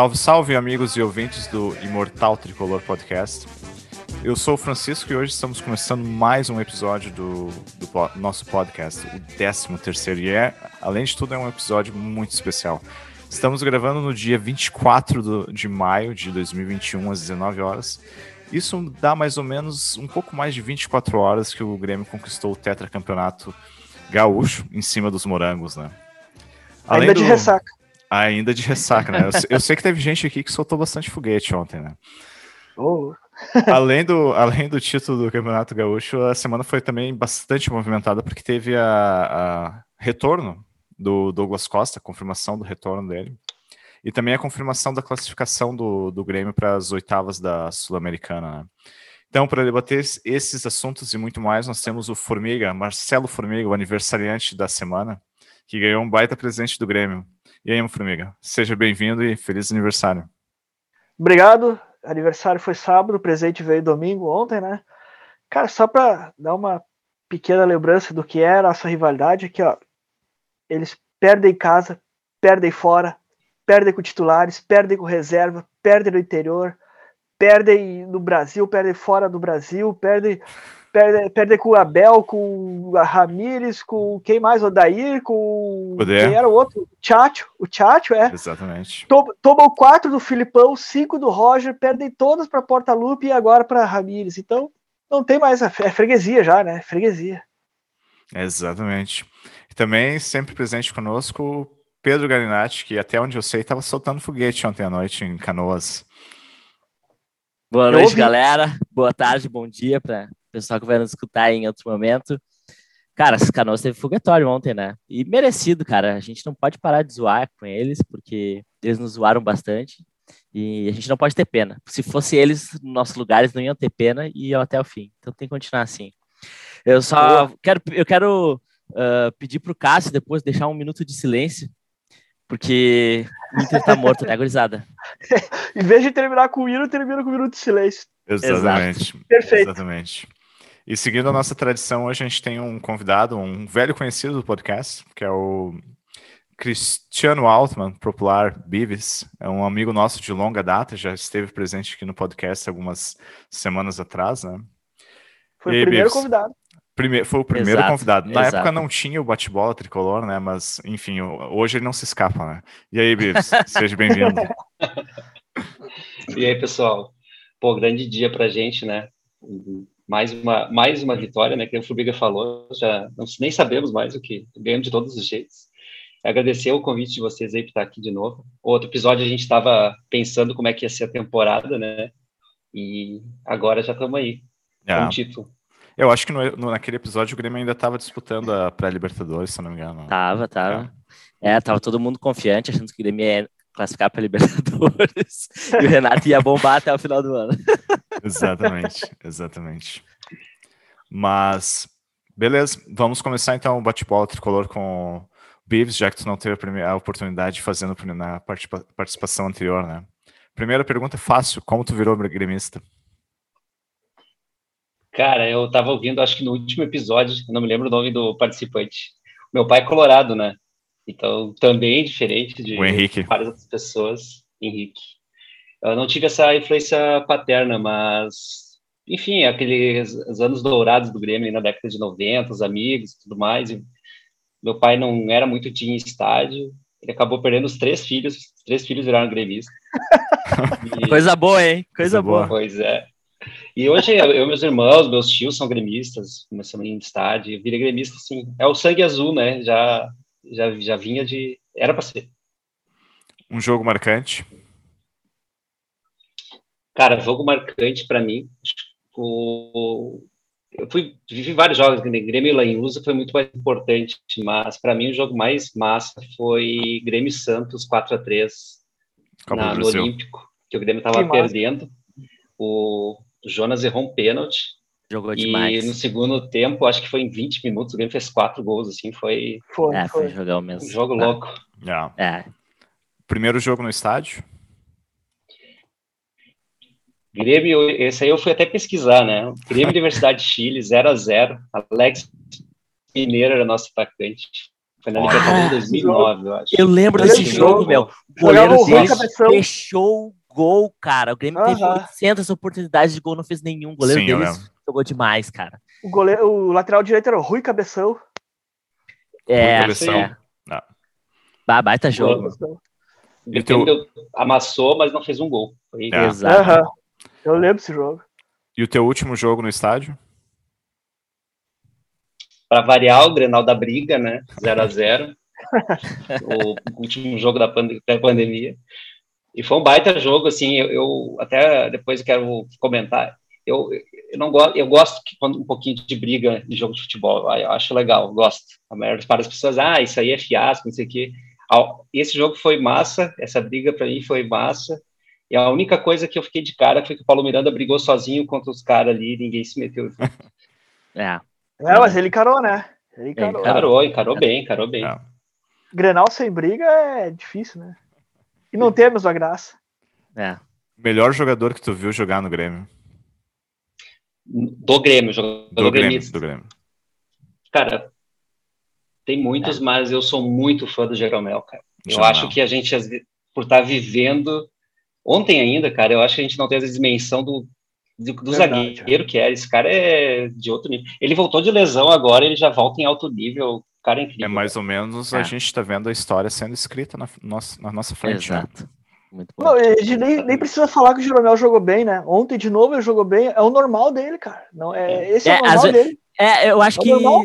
Salve, salve, amigos e ouvintes do Imortal Tricolor Podcast. Eu sou o Francisco e hoje estamos começando mais um episódio do, do po- nosso podcast, o 13 terceiro. E é, além de tudo, é um episódio muito especial. Estamos gravando no dia 24 do, de maio de 2021, às 19 horas. Isso dá mais ou menos um pouco mais de 24 horas que o Grêmio conquistou o tetracampeonato gaúcho em cima dos morangos, né? Ainda de ressaca. Ainda de ressaca, né? Eu, eu sei que teve gente aqui que soltou bastante foguete ontem, né? Oh, além, do, além do título do Campeonato Gaúcho, a semana foi também bastante movimentada, porque teve a, a retorno do Douglas Costa, a confirmação do retorno dele, e também a confirmação da classificação do, do Grêmio para as oitavas da Sul-Americana. né? Então, para debater es- esses assuntos e muito mais, nós temos o Formiga, Marcelo Formiga, o aniversariante da semana, que ganhou um baita presente do Grêmio. E aí, Formiga, seja bem-vindo e feliz aniversário. obrigado. Aniversário foi sábado, o presente veio domingo, ontem, né? Cara, só pra dar uma pequena lembrança do que era a nossa rivalidade, aqui, ó. Eles perdem em casa, perdem fora, perdem com titulares, perdem com reserva, perdem no interior, perdem no Brasil, perdem fora do Brasil, perdem, perdem, perdem com o Abel, com a Ramires, com quem mais? O Dair, com Poder. quem era o outro? O Tchatcho, o Tchatcho, é. Exatamente. To- tomam quatro do Filipão, cinco do Roger, perdem todas para Porta Lupe e agora para Ramires. Então, não tem mais. É freguesia já, né? Freguesia. Exatamente. E também sempre presente conosco o Pedro Galinatti, que até onde eu sei estava soltando foguete ontem à noite em Canoas. Boa noite, galera. Boa tarde, bom dia para o pessoal que vai nos escutar em outro momento. Cara, esse Canoas teve foguetório ontem, né? E merecido, cara. A gente não pode parar de zoar com eles, porque eles nos zoaram bastante. E a gente não pode ter pena. Se fosse eles nos nossos lugares, não iam ter pena e iam até o fim. Então tem que continuar assim. Eu só quero, eu quero ah, pedir pro Cássio depois deixar um minuto de silêncio, porque o Inter tá morto, né, gurizada? Em vez de terminar com o hino, termina com um minuto de silêncio. Exatamente. Perfeito. Exatamente. E seguindo a nossa tradição, hoje a gente tem um convidado, um velho conhecido do podcast, que é o Cristiano Altman, popular Bives. É um amigo nosso de longa data, já esteve presente aqui no podcast algumas semanas atrás, né? Foi E aí, o primeiro convidado. Prime- foi o primeiro Exato, convidado. Na exato. época não tinha o bate-bola tricolor, né? Mas, enfim, hoje ele não se escapa, né? E aí, Bibs, seja bem-vindo. E aí, pessoal? Pô, grande dia pra gente, né? Mais uma, mais uma vitória, né? Que o Fubiga falou, já não, nem sabemos mais o que ganhamos de todos os jeitos. Agradecer o convite de vocês aí por estar aqui de novo. Outro episódio a gente estava pensando como é que ia ser a temporada, né? E agora já estamos aí, com Ah, o título. eu acho que no- no- naquele episódio o Grêmio ainda estava disputando a pré-Libertadores, se não me engano. Tava, tava. É, tava todo mundo confiante, achando que o Grêmio ia classificar para Libertadores e o Renato ia bombar até o final do ano. Exatamente, exatamente. Mas, beleza, vamos começar então o bate-bola tricolor com o Bives, já que tu não teve a, prime- a oportunidade de fazer no prim- na participa- participação anterior, né? Primeira pergunta fácil, como tu virou gremista? Cara, eu estava ouvindo, acho que no último episódio, não me lembro o nome do participante. Meu pai é colorado, né? Então, também diferente de O Henrique. várias outras pessoas, Henrique. Eu não tive essa influência paterna, mas, enfim, aqueles os anos dourados do Grêmio na década de 90, os amigos e tudo mais. e meu pai não era muito de estádio, ele acabou perdendo os três filhos, os três filhos viraram gremistas. E- Coisa boa, hein? Coisa Coisa, boa. Pois é. E hoje eu meus irmãos, meus tios são gremistas, começamos em estádio, virei gremista, sim. É o sangue azul, né? Já, já, já vinha de. Era para ser. Um jogo marcante? Cara, jogo marcante para mim. O... Eu fui, vivi vários jogos? Grêmio e Lanhusa foi muito mais importante, mas para mim o jogo mais massa foi Grêmio e Santos 4 a 3 Copa na, no. Olímpico, que o Grêmio estava perdendo. O Jonas errou um pênalti. Jogou E demais. no segundo tempo, acho que foi em 20 minutos, o Grêmio fez quatro gols, assim, foi Foi, É, foi foi. jogar o um mesmo. jogo Ah, louco. Yeah. É, Primeiro jogo no estádio? Grêmio, esse aí eu fui até pesquisar, né? Grêmio Universidade de Chile, 0 a 0 Alex Mineiro era nosso atacante. Foi na Libertadores de 2009, eu acho. Eu lembro desse jogo, meu. O goleiro fechou gol, cara. O Grêmio teve 800 oportunidades de gol, não fez nenhum. O goleiro Sim, deles jogou demais, cara. O, goleiro, o lateral direito era o Rui Cabeção. É, Rui Cabeção. é. Bah, baita jogo. O teu... amassou, mas não fez um gol. Foi... É. Exato. Uhum. Eu lembro desse jogo. E o teu último jogo no estádio? Para variar, o Grenal da Briga, né? 0 a 0 O último jogo da, pandemia. E foi um baita jogo, assim, eu, eu até depois quero comentar. Eu, eu não gosto, eu gosto que quando um pouquinho de briga de jogo de futebol, eu acho legal, gosto. A maioria das pessoas, ah, isso aí é fiasco, não sei o quê. Esse jogo foi massa, essa briga para mim foi massa. E a única coisa que eu fiquei de cara foi que o Paulo Miranda brigou sozinho contra os caras ali, ninguém se meteu. é. É, mas ele encarou, né? Ele encarou. Encarou, encarou bem, encarou bem. É. Grenal sem briga é difícil, né? E não temos a graça. É. Melhor jogador que tu viu jogar no Grêmio? Do Grêmio, jogador do Grêmio, do Grêmio. Cara, tem muitos, é. mas eu sou muito fã do Jeromel, cara. Eu Jeromel. acho que a gente, por estar tá vivendo. Ontem ainda, cara, eu acho que a gente não tem essa dimensão do, do, do zagueiro que é. Esse cara é de outro nível. Ele voltou de lesão agora, ele já volta em alto nível. Cara é incrível. É mais ou menos a é. gente está vendo a história sendo escrita na nossa, na nossa frente. Né? Exato. Muito bom. Não, a gente nem, nem precisa falar que o Jeromel jogou bem, né? Ontem, de novo, ele jogou bem. É o normal dele, cara. Não, é, é. Esse é, é o normal dele. É, eu acho é que normal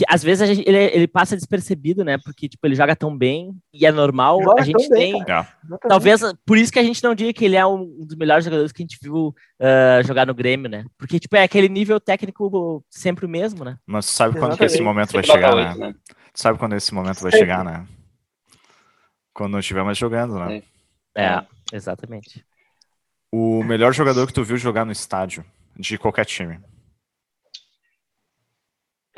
que às vezes gente, ele, ele passa despercebido, né? Porque, tipo, ele joga tão bem e é normal. Joga a gente tem. Bem, talvez por isso que a gente não diga que ele é um dos melhores jogadores que a gente viu uh, jogar no Grêmio, né? Porque, tipo, é aquele nível técnico sempre o mesmo, né? Mas sabe quando que esse momento vai chegar, né? né? Sabe quando esse momento vai chegar, né? Quando não estiver mais jogando, né? É, exatamente. O melhor jogador que tu viu jogar no estádio, de qualquer time.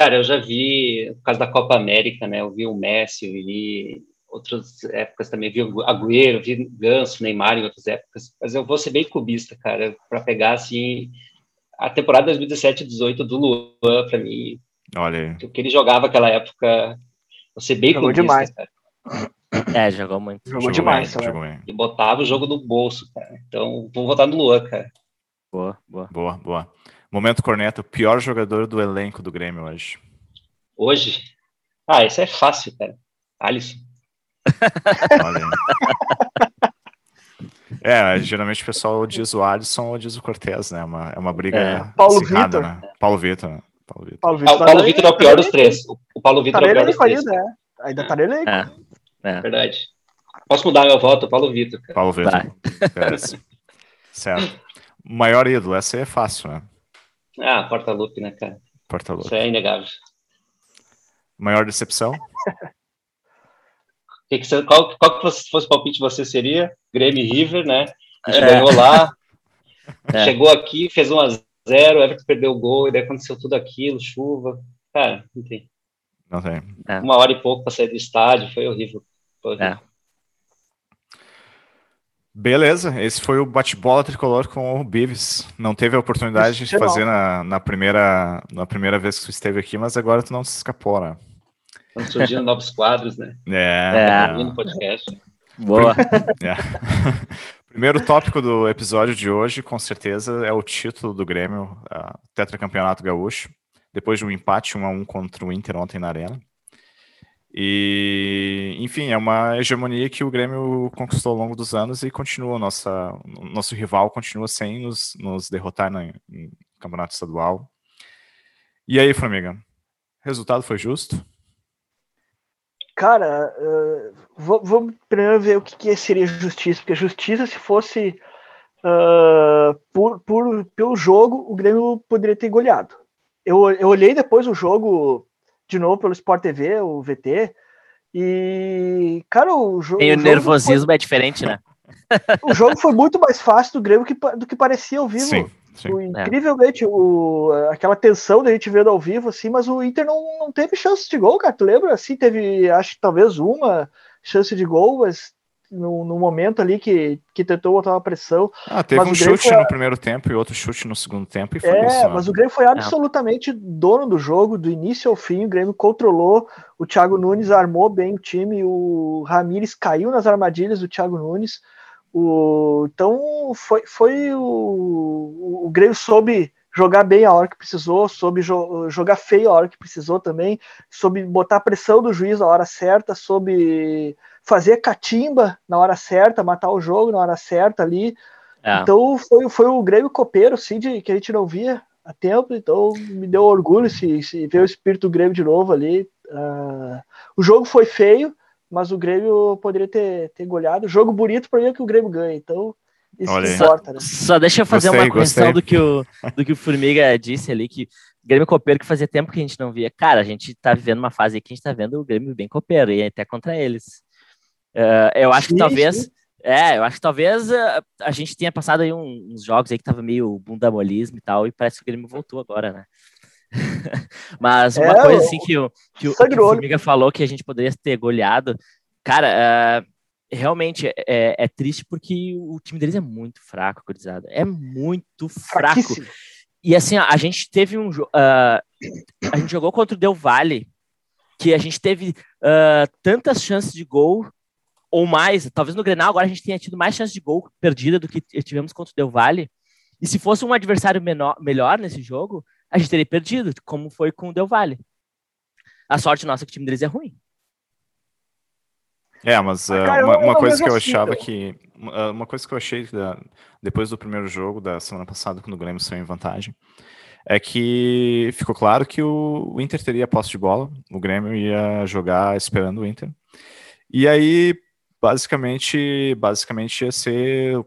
Cara, eu já vi, por causa da Copa América, né? Eu vi o Messi, eu vi outras épocas também, vi o Agüero, vi Ganso, Neymar em outras épocas, mas eu vou ser bem cubista, cara, para pegar, assim, a temporada 2017-18 do Luan, para mim, Olha aí. o que ele jogava naquela época, vou ser bem jogou demais. cara. É, jogou muito. Jogou, jogou demais, bem, jogou E botava o jogo no bolso, cara. Então, vou votar no Luan, cara. Boa, boa. Boa, boa. Momento corneta, o pior jogador do elenco do Grêmio hoje. Hoje? Ah, esse é fácil, cara. Alisson. é, geralmente o pessoal diz o Alisson ou diz o Cortez, né? É uma, é uma briga é. Paulo Vitor. Né? Paulo Vitor. Né? Paulo Vitor. Paulo Vitor, Paulo Vitor é o pior dos três. O Paulo Vitor é o pior dos três. Ainda, é. ainda tá nele é. é. Verdade. Posso mudar meu voto? Paulo Vitor. Cara. Paulo Vitor. certo. Maior ídolo, essa aí é fácil, né? Ah, Porta-Lupe, né, cara? Porta-Lupe. Isso é inegável. Maior decepção? que que você, qual, qual que fosse o palpite você seria? Grêmio River, né? A gente é. ganhou lá, é. chegou aqui, fez 1 a 0 Everton perdeu o gol, e daí aconteceu tudo aquilo, chuva. Cara, não tem. Não tem. É. Uma hora e pouco para sair do estádio, foi horrível. Foi horrível. É. Beleza, esse foi o bate-bola tricolor com o Bives. Não teve a oportunidade de fazer na, na, primeira, na primeira vez que tu esteve aqui, mas agora tu não se escapou, né? Estão surgindo novos quadros, né? É. é. No podcast. Boa. É. Primeiro tópico do episódio de hoje, com certeza, é o título do Grêmio, tetracampeonato gaúcho, depois de um empate 1 a 1 contra o Inter ontem na Arena. E, enfim, é uma hegemonia que o Grêmio conquistou ao longo dos anos e continua, nossa, nosso rival continua sem nos, nos derrotar no, no campeonato estadual. E aí, Flamengo, resultado foi justo? Cara, uh, vamos primeiro ver o que, que, seria justiça, porque justiça, se fosse uh, por, por, pelo jogo, o Grêmio poderia ter goleado. Eu, eu olhei depois o jogo de novo pelo Sport TV, o VT. E, cara, o, jo Tem o, o nervosismo foi... é diferente, né? o jogo foi muito mais fácil do Grêmio que, do que parecia ao vivo. Sim, sim. O, incrivelmente, é. o, aquela tensão da gente vendo ao vivo, assim, mas o Inter não, não teve chance de gol, cara. Tu lembra? Assim, teve, acho que talvez uma chance de gol, mas no, no, momento ali que, que tentou botar uma pressão. Ah, teve um chute foi... no primeiro tempo e outro chute no segundo tempo e foi é, isso. Né? mas o Grêmio foi absolutamente é. dono do jogo, do início ao fim, o Grêmio controlou, o Thiago Nunes armou bem o time, o Ramires caiu nas armadilhas do Thiago Nunes. O, então foi, foi o, o Grêmio soube jogar bem a hora que precisou, soube jo jogar feio a hora que precisou também, soube botar a pressão do juiz na hora certa, soube fazer catimba na hora certa, matar o jogo na hora certa ali. É. Então foi, foi o Grêmio copeiro, sim, de, que a gente não via há tempo, então me deu orgulho se, se ver o espírito do Grêmio de novo ali. Uh, o jogo foi feio, mas o Grêmio poderia ter, ter goleado. Jogo bonito para mim é que o Grêmio ganha, então isso Olha, importa, né? Só deixa eu fazer gostei, uma correção do que, o, do que o Formiga disse ali, que o Grêmio copeiro que fazia tempo que a gente não via. Cara, a gente tá vivendo uma fase aqui que a gente tá vendo o Grêmio bem copeiro, e até contra eles. Uh, eu acho sim, que talvez... Sim. É, eu acho que talvez uh, a gente tenha passado aí uns jogos aí que tava meio bundamolismo e tal, e parece que o Grêmio voltou agora, né? Mas uma é, coisa assim que o, que, o, que o Formiga falou que a gente poderia ter goleado, cara, uh, realmente é, é, é, triste porque o time deles é muito fraco, gurizada. É muito fraco. E assim, a gente teve um uh, a gente jogou contra o Del Valle, que a gente teve uh, tantas chances de gol ou mais, talvez no Grenal agora a gente tenha tido mais chances de gol perdida do que tivemos contra o Del Valle. E se fosse um adversário menor, melhor nesse jogo, a gente teria perdido, como foi com o Del Valle. A sorte nossa é que o time deles é ruim. É, mas uh, cara, uma, uma coisa que eu achava que. Uma coisa que eu achei da, depois do primeiro jogo da semana passada, quando o Grêmio saiu em vantagem, é que ficou claro que o, o Inter teria posse de bola, o Grêmio ia jogar esperando o Inter. E aí, basicamente, basicamente ia ser.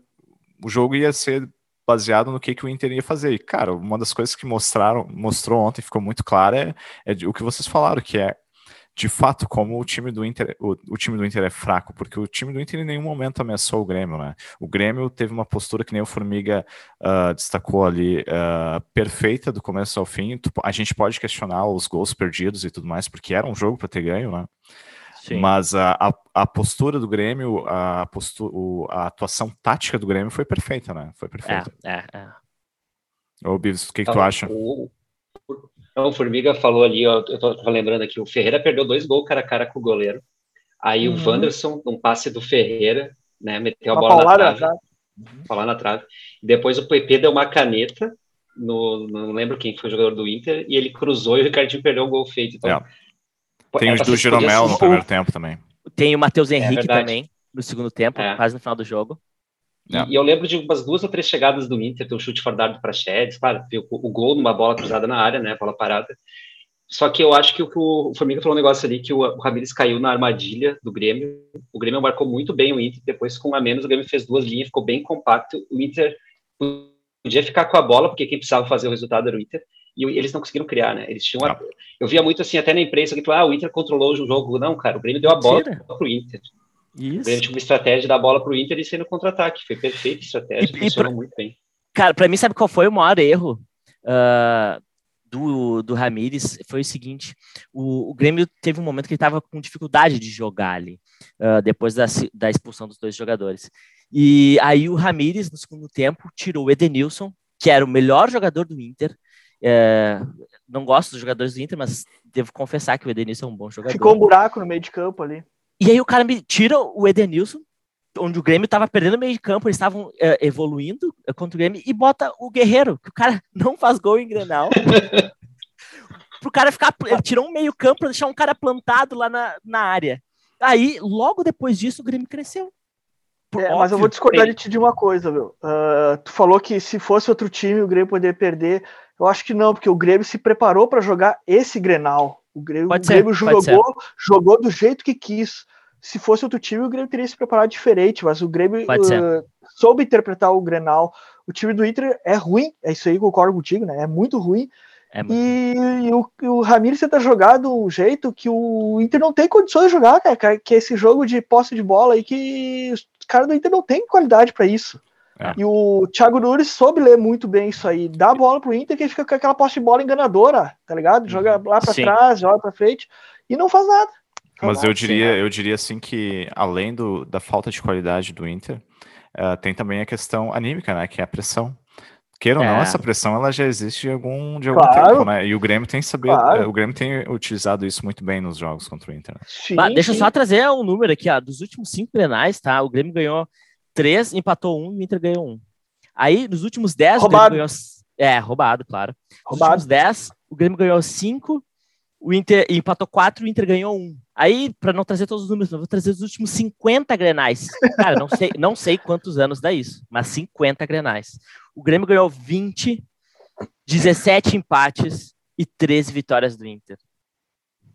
O jogo ia ser baseado no que, que o Inter ia fazer. E, cara, uma das coisas que mostraram, mostrou ontem, ficou muito clara, é, é o que vocês falaram, que é de fato como o time do Inter, o, o, time do Inter é fraco, porque o time do Inter em nenhum momento ameaçou o Grêmio, né? O Grêmio teve uma postura que nem o Formiga uh, destacou ali, uh, perfeita do começo ao fim. A gente pode questionar os gols perdidos e tudo mais, porque era um jogo para ter ganho, né? Sim. Mas a, a, a, postura do Grêmio, a, postura, a atuação tática do Grêmio foi perfeita, né? Foi perfeita. É, é, é. Ô, Bivs, o que, que tu acha? O, então, o Formiga falou ali, eu tô lembrando aqui, o Ferreira perdeu dois gols cara a cara com o goleiro. Aí uhum. o Wanderson, um passe do Ferreira, né, meteu a bola na trave. Uhum. na trave. Depois o PP deu uma caneta, no, não lembro quem foi o jogador do Inter, e ele cruzou e o Ricardinho perdeu um gol feito. Então, é. Tem os do Jeromel no primeiro tempo também. Tem o Matheus é Henrique é também, no segundo tempo, é. quase no final do jogo. E, é. e, eu lembro de umas duas ou três chegadas do Inter, tem um chute fora do para Chedes, claro, o, o, gol numa bola cruzada na área, né, bola parada. Só que eu acho que o, o Formiga falou um negócio ali, que o, o Ramires caiu na armadilha do Grêmio, o Grêmio marcou muito bem o Inter, depois com um a menos o Grêmio fez duas linhas, ficou bem compacto, o Inter podia ficar com a bola, porque quem precisava fazer o resultado era o Inter, e eles não conseguiram criar, né? Eles tinham. Uma... Eu via muito assim, até na imprensa, que ah, o Inter controlou o jogo. Não, cara, o Grêmio deu a bola para o Inter. Isso. O Grêmio tinha uma estratégia da bola para o Inter e ser no contra-ataque. Foi perfeita a estratégia, e, funcionou pra... muito bem. Cara, para mim, sabe qual foi o maior erro uh, do, do Ramires? Foi o seguinte: o, o Grêmio teve um momento que ele estava com dificuldade de jogar ali, uh, depois da, da expulsão dos dois jogadores. E aí o Ramires, no segundo tempo, tirou o Edenilson, que era o melhor jogador do Inter. É, não gosto dos jogadores do Inter, mas devo confessar que o Edenilson é um bom jogador. Ficou um buraco no meio de campo ali. E aí o cara me tira o Edenilson, onde o Grêmio estava perdendo meio de campo, eles estavam é, evoluindo é, contra o Grêmio, e bota o Guerreiro, que o cara não faz gol em Grenal. pro cara ficar. Ele tirou um meio campo para deixar um cara plantado lá na, na área. Aí, logo depois disso, o Grêmio cresceu. É, mas eu vou discordar de ti de uma coisa, viu? Uh, tu falou que se fosse outro time, o Grêmio poderia perder. Eu acho que não, porque o Grêmio se preparou para jogar esse Grenal. O Grêmio, o Grêmio jogou, jogou do jeito que quis. Se fosse outro time, o Grêmio teria se preparado diferente, mas o Grêmio uh, soube interpretar o Grenal. O time do Inter é ruim, é isso aí, concordo contigo, né? É muito ruim. É muito e, e, o, o Ramires tenta jogar de um jeito que o Inter não tem condições de jogar, cara, que é esse jogo de posse de bola aí que os caras do Inter não tem qualidade para isso. É. E o Thiago Nunes soube ler muito bem isso aí. Dá a bola pro Inter que fica com aquela posse de bola enganadora, tá ligado? Joga uhum. lá para trás, joga para frente e não faz nada. Mas eu diria, né? eu diria assim que além do, da falta de qualidade do Inter, uh, tem também a questão anímica, né? Que é a pressão. Queira ou não, é. essa pressão ela já existe de algum, de algum claro. tempo, né? E o Grêmio tem saber, claro. o Grêmio tem utilizado isso muito bem nos jogos contra o Inter. Né? Sim, deixa eu só trazer um número aqui, ó, dos últimos cinco grenais, tá? O Grêmio ganhou três, empatou um e o Inter ganhou um. Aí, nos últimos dez, roubado. o Grêmio ganhou... É, roubado, claro. Nos roubado. últimos dez, o Grêmio ganhou cinco, o Inter empatou quatro, o Inter ganhou um. Aí, para não trazer todos os números, eu vou trazer os últimos 50 grenais. Cara, não sei, não sei quantos anos dá isso, mas 50 grenais. O Grêmio ganhou 20, 17 empates e 13 vitórias do Inter.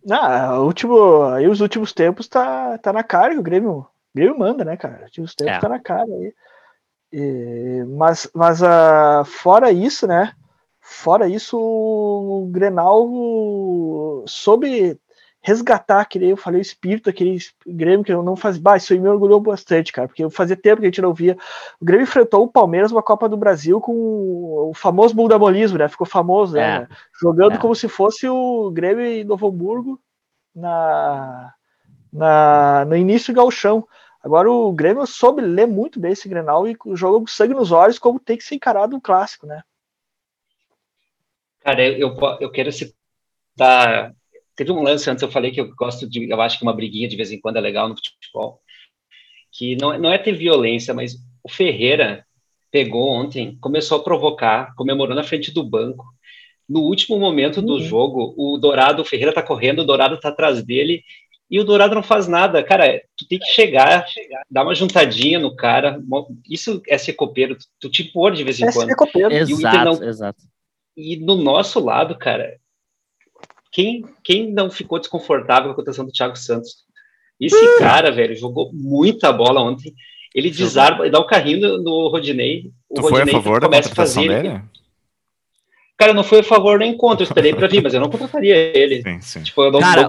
Ah, último, aí os últimos tempos tá, tá na cara que o Grêmio, o Grêmio manda, né, cara? Os últimos tempos é. tá na cara aí. E, mas mas uh, fora isso, né? Fora isso, o Grenal soube resgatar aquele, eu falei, o espírito daquele Grêmio que eu não fazia. Bah, isso aí me orgulhou bastante, cara, porque fazia tempo que a gente não via. O Grêmio enfrentou o Palmeiras numa Copa do Brasil com o famoso bundamolismo, né? Ficou famoso, né? É. Jogando é. como se fosse o Grêmio em Novo Hamburgo na, na, no início do galchão. Agora o Grêmio soube ler muito bem esse Grenal e jogou com sangue nos olhos como tem que ser encarado um clássico, né? Cara, eu, eu quero citar Teve um lance antes, eu falei que eu gosto de, eu acho que uma briguinha de vez em quando é legal no futebol, que não, não é ter violência, mas o Ferreira pegou ontem, começou a provocar, comemorou na frente do banco. No último momento do uhum. jogo, o Dourado, o Ferreira tá correndo, o Dourado tá atrás dele, e o Dourado não faz nada. Cara, tu tem que chegar, dar uma juntadinha no cara. Isso é ser copeiro, tu, tu te pôr de vez em é quando. Ser copeiro. Exato, não... exato. E no nosso lado, cara, quem, quem não ficou desconfortável com a contação do Thiago Santos? Esse cara, velho, jogou muita bola ontem. Ele desarma e dá o um carrinho no, no Rodinei. O tu Rodinei foi a favor da contratação dele? Ele... Cara, não foi a favor nem contra, eu esperei pra vir, mas eu não contrataria ele. Sim, sim. Tipo, eu não, cara, não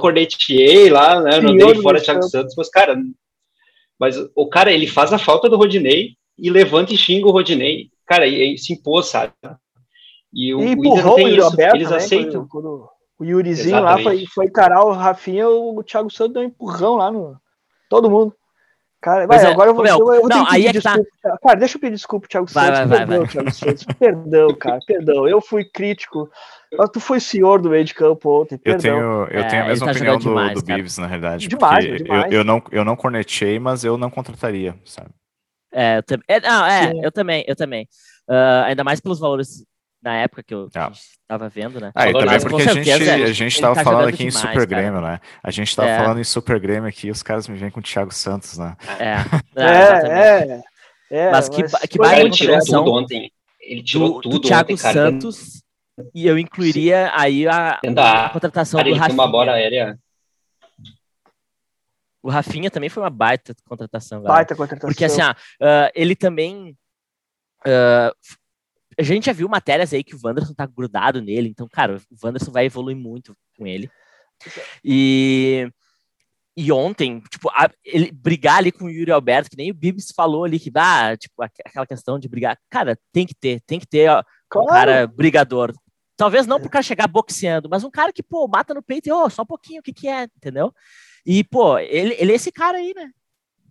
lá, né? Eu não dei fora Thiago Santos, mas, cara, mas o cara, ele faz a falta do Rodinei e levanta e xinga o Rodinei. Cara, e, e se impôs, sabe? E o, e o tem isso, eles aceitam. Quando, o Yurizinho Exatamente. lá foi, foi encarar o Rafinha, o Thiago Santos deu um empurrão lá no. Todo mundo. Cara, vai, é, agora eu vou, meu, eu, eu não, aí é tá. desculpa. Tá... Cara, deixa eu pedir desculpa, Thiago vai, Santos. Vai, perdão, vai, Thiago Santos. Perdão, cara, perdão. Eu fui crítico. Tu foi senhor do meio de campo ontem. Perdão. Eu tenho, eu tenho é, a mesma tá opinião demais, do, do Bives, na realidade. Demais, demais. Eu, eu, não, eu não cornetei, mas eu não contrataria, sabe? É, eu, é, não, é, eu também, eu também. Uh, ainda mais pelos valores na época que eu ah. estava vendo, né? Ah, e também porque a gente, a gente tava tá falando aqui demais, em Super Grêmio, né? A gente tava é. falando em Super Grêmio aqui e os caras me vêm com o Thiago Santos, né? É, é, é, é, Mas que, mas que baita ele tirou tudo ontem. Ele tirou do, tudo do Thiago ontem, cara. Santos e eu incluiria Sim. aí a, a, contratação cara, do Rafinha. uma bola aérea. O Rafinha também foi uma baita contratação. Baita contratação. Porque assim, ah, uh, ele também uh, a gente já viu matérias aí que o Wanderson tá grudado nele, então, cara, o Wanderson vai evoluir muito com ele. E, e ontem, tipo, a, ele brigar ali com o Yuri Alberto, que nem o Bibs falou ali, que dá, tipo, aquela questão de brigar. Cara, tem que ter, tem que ter ó, claro. um cara brigador. Talvez não pro cara chegar boxeando, mas um cara que, pô, mata no peito e, ô, oh, só um pouquinho, o que que é, entendeu? E, pô, ele, ele é esse cara aí, né?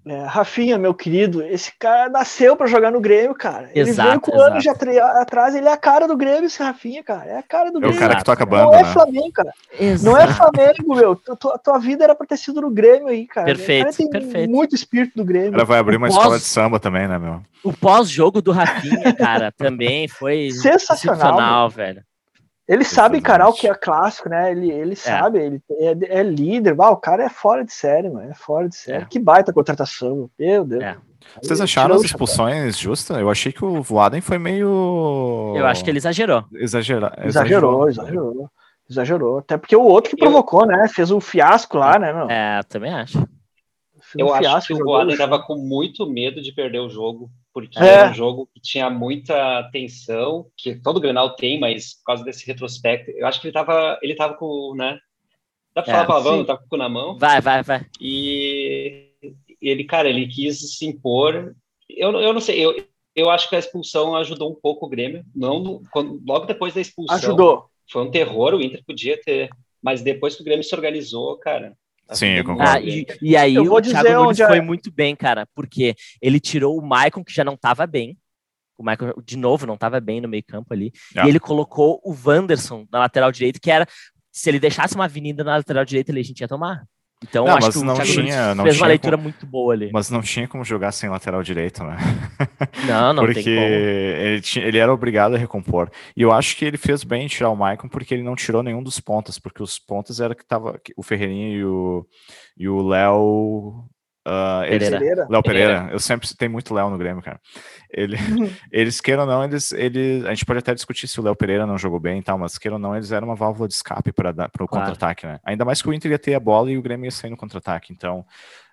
É, Rafinha, meu querido, esse cara nasceu para jogar no Grêmio, cara. Ele exato, veio com exato. anos de atrás, ele é a cara do Grêmio, esse Rafinha, cara. É a cara do Grêmio. É o cara que toca banda, Não é né? Flamengo, cara. Exato. Não é Flamengo, meu. Tua, tua vida era pra ter sido no Grêmio aí, cara. Perfeito, cara tem perfeito. muito espírito do Grêmio. Ela vai abrir uma pós... escola de samba também, né, meu? O pós-jogo do Rafinha, cara, também foi sensacional, velho. Ele sabe encarar o que é clássico, né? Ele, ele é. sabe, ele é, é líder. Ah, o cara é fora de série, mano. É fora de série. É. Que baita contratação, meu Deus. É. Vocês acharam as expulsões justas? Eu achei que o Voaden foi meio. Eu acho que ele exagerou. Exagera... Exagerou, exagerou. Exagerou. Até porque o outro que provocou, eu... né? Fez um fiasco lá, né, meu? É, também acho. eu um acho que o Voaden tava com muito medo de perder o jogo porque é. era um jogo que tinha muita tensão, que todo o Grenal tem, mas por causa desse retrospecto, eu acho que ele tava, ele tava com, né? Dá pra é, falar palavrão, tava com o cu na mão. Vai, vai, vai. E ele, cara, ele quis se impor. Eu, eu não sei, eu, eu acho que a expulsão ajudou um pouco o Grêmio. Não, quando, logo depois da expulsão. Ajudou. Foi um terror, o Inter podia ter. Mas depois que o Grêmio se organizou, cara, Sim, eu Ah, concordo. e, e aí Eu vou o dizer Thiago Nunes é- foi muito bem, cara, porque ele tirou o Maicon, que já não tava bem. O Maicon, de novo, não tava bem no meio campo ali. Ah. E ele colocou o Wanderson na lateral direita, que era. Se ele deixasse uma avenida na lateral direita, ele a gente ia tomar. Então, Não, acho mas que não tinha- não fez uma tinha leitura muito boa ali. Mas não tinha como jogar sem lateral direito, né? Não, não porque tem como. ele, tinha- ele era obrigado a recompor. E eu acho que ele fez bem em tirar o Maicon porque ele não tirou nenhum dos pontas, porque os pontas era que tava o Ferreirinha e o e o Léo ah, eles- Pereira. Pereira. Léo Pereira, eu sempre tem muito Léo no Grêmio, cara. Ele, eles queiram ou não, eles, eles, a gente pode até discutir se o Léo Pereira não jogou bem e tal, mas queiram ou não, eles eram uma válvula de escape para o Claro. contra-ataque, né? Ainda mais que o Inter ia ter a bola e o Grêmio ia sair no contra-ataque. Então,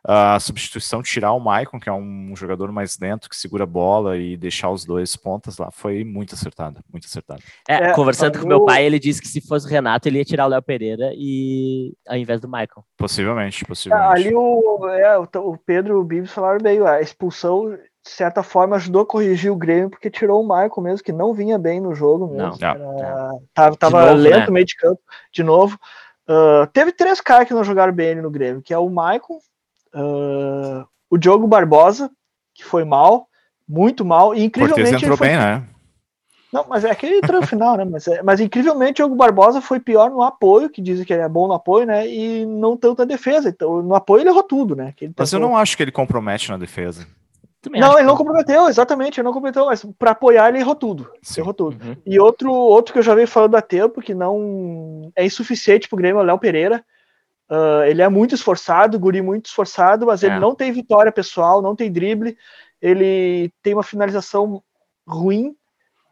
a substituição, tirar o Maicon, que é um jogador mais lento, que segura a bola e deixar os dois pontas lá, foi muito acertada, muito acertada. É, É, conversando com o- meu pai, ele disse que se fosse o Renato, ele ia tirar o Léo Pereira e ao invés do Michael. Possivelmente, Ah, possivelmente. Ali o, é, o, Pedro e o Bibs falaram bem, a expulsão, de certa forma, ajudou a corrigir o Grêmio, porque tirou o Michael mesmo, que não vinha bem no jogo mesmo. Não, Era- tava tava novo, lento né? no meio de campo, de novo. Ah, teve três caras que não jogaram bem ali no Grêmio, que é o Michael, ah, o Diogo Barbosa, que foi mal, muito mal, e incrivelmente Cortez ele entrou foi bem, né? não, mas é que ele entrou no final, né? Mas, é- mas incrivelmente o Diogo Barbosa foi pior no apoio, que dizem que ele é bom no apoio, né? E não tanto na defesa. Então, no apoio ele errou tudo, né? Que ele Mas eu tentou- não acho que ele compromete na defesa. Também Não, que ele não comprometeu, exatamente, ele não comprometeu, mas para apoiar ele errou tudo. Sim. Errou tudo. Uhum. E outro, outro que eu já venho falando há tempo, que não é insuficiente pro Grêmio, é o Léo Pereira. Ah, ele é muito esforçado, guri muito esforçado, mas ele É. não tem vitória pessoal, não tem drible, ele tem uma finalização ruim,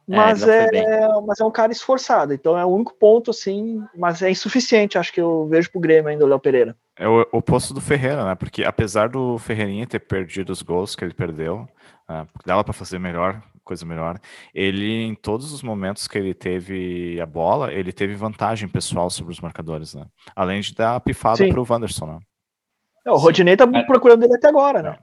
É, mas ele é, bem. mas é um cara esforçado. Então é o único ponto, assim, mas é insuficiente, acho que eu vejo pro Grêmio ainda o Léo Pereira. É o oposto do Ferreira, né? Porque apesar do Ferreirinha ter perdido os gols que ele perdeu, porque dava para fazer melhor, coisa melhor, ele em todos os momentos que ele teve a bola, ele teve vantagem pessoal sobre os marcadores, né? Além de dar a pifada Sim. pro Wanderson, né? É, o Rodinei tá É. procurando ele até agora, né?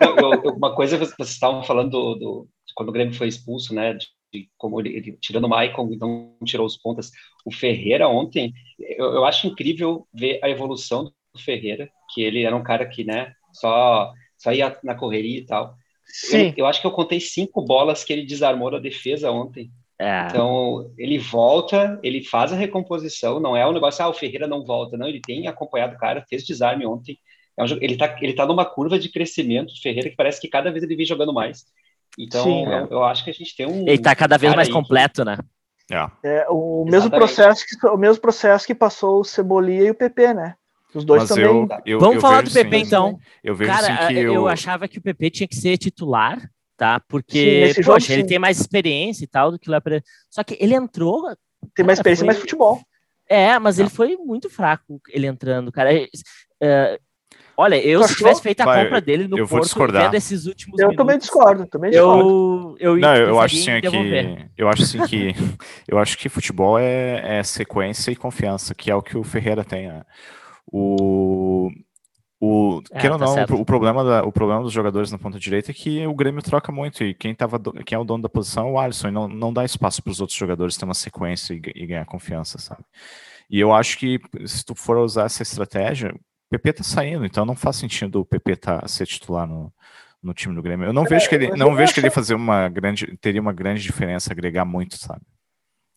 Eu- eu- eu- uma coisa que vocês estavam falando do, do- de quando o Grêmio foi expulso, né? De, de como ele, ele- tirando o Maicon e não tirou os pontas. O Ferreira ontem, eu, eu acho incrível ver a evolução do Ferreira, que ele era um cara que, né? Só, só ia na correria e tal. Sim. Eu, eu acho que eu contei cinco bolas que ele desarmou da defesa ontem. É, Então, ele volta, ele faz a recomposição, não é um negócio, ah, o Ferreira não volta, não, ele tem acompanhado o cara, fez desarme ontem. É um jogo- ele, tá, ele tá numa curva de crescimento do Ferreira que parece que cada vez ele vem jogando mais. Então, Sim, eu, eu acho que a gente tem um. ele tá cada vez mais aí completo, né? É. É o mesmo processo que o mesmo processo que passou o Cebolinha e o PP, né? Os dois Mas também. eu, eu, Vamos eu falar vejo, do PP sim, então. Eu vejo Cara, assim que eu... eu, achava que o PP tinha que ser titular, tá? Sim, Porque, jogo, poxa, ele sim. tem mais experiência e tal do que o Léo Pereira. Só que ele entrou. Tem mais experiência e foi- mais futebol. É, mas Não. ele foi muito fraco ele entrando, cara. É, é, olha, eu se tivesse feito a Vai, compra dele no eu vou Porto, discordar. esses últimos Eu minutos, também discordo, também discordo. Eu, eu, Não, eu acho assim é que eu acho assim que eu acho que futebol é, é sequência e confiança, que é o que o Ferreira tem. né? O o É, ou tá não, certo. o problema da, o problema dos jogadores na ponta direita é que o Grêmio troca muito e quem tava do- quem é o dono da posição é o Alisson e não, não dá espaço para os outros jogadores ter uma sequência e, e ganhar confiança, sabe? E eu acho que se tu for usar essa estratégia, o PP tá saindo, então não faz sentido o PP tá ser titular no, no time do Grêmio. Eu não vejo que ele não vejo que ele acho- fazer uma grande teria uma grande diferença, agregar muito, sabe?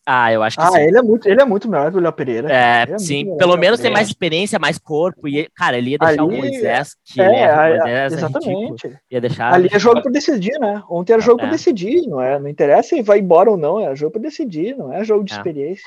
Ah, eu acho que Ah, sim. ele é muito, ele é muito melhor que o Léo Pereira. É, é sim, pelo o menos tem mais experiência, mais corpo. E, cara, ele ia deixar o Ali- Moisés, que É, ele é, o Moisés é exatamente. Ia deixar. Ali é jogo para decidir, né? Ontem era jogo É. para decidir, não é? Não interessa se vai embora ou não, é jogo para decidir, não é jogo de É. experiência.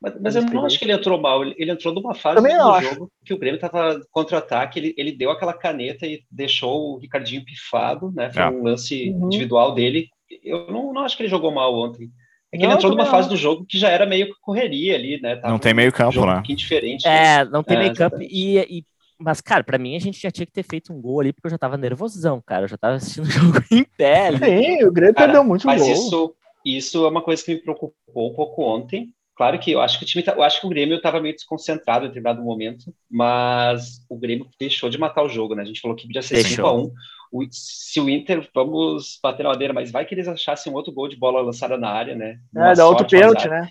Mas, mas eu não acho que ele entrou mal, ele, ele entrou numa fase Também do acho. jogo que o Grêmio estava contra-ataque, ele, ele deu aquela caneta e deixou o Ricardinho pifado, né? Foi É. um lance Uhum. individual dele. Eu não, não acho que ele jogou mal ontem. É que Não, ele entrou numa também fase não. do jogo que já era meio que correria ali, né? Tava Não tem um meio campo, jogo né? Um pouquinho diferente. É, não tem É, meio campo. E, e- mas, cara, pra mim a gente já tinha que ter feito um gol ali, porque eu já tava nervosão, cara. Eu já tava assistindo o jogo em pé ali. Sim, o Grêmio Cara, perdeu muito Mas gol. isso, isso é uma coisa que me preocupou um pouco ontem. Claro que eu acho que o time, tá- eu acho que o Grêmio estava meio desconcentrado em determinado momento, mas o Grêmio deixou de matar o jogo, né? A gente falou que podia ser Deixou. 5 a 1 o, se o Inter, vamos bater na madeira, mas vai que eles achassem um outro gol de bola lançada na área, né? É, Uma dá outro pênalti, né?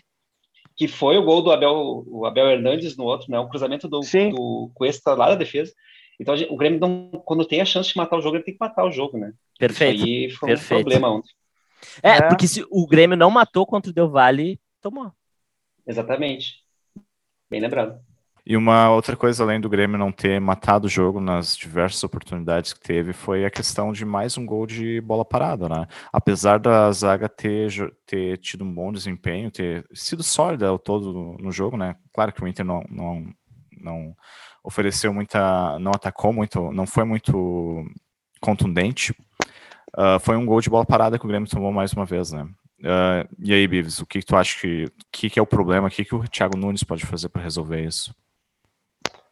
que foi o gol do Abel, o Abel Hernandes no outro, né? O cruzamento do, do Cuesta lá da defesa. Então gente, o Grêmio, não, quando tem a chance de matar o jogo, ele tem que matar o jogo, né? Perfeito. Isso aí foi perfeito. um problema ontem. É, é, porque se o Grêmio não matou contra o Del Valle, tomou. Exatamente. Bem lembrado. E uma outra coisa, além do Grêmio não ter matado o jogo nas diversas oportunidades que teve, foi a questão de mais um gol de bola parada, né? Apesar da zaga ter, ter tido um bom desempenho, ter sido sólida ao todo no, jogo, né? Claro que o Inter não, não, não ofereceu muita, não atacou muito, não foi muito contundente. Uh, foi um gol de bola parada que o Grêmio tomou mais uma vez, né? Uh, e aí, Bives, o que, que tu acha que, que, que é o problema? O que, que o Thiago Nunes pode fazer para resolver isso?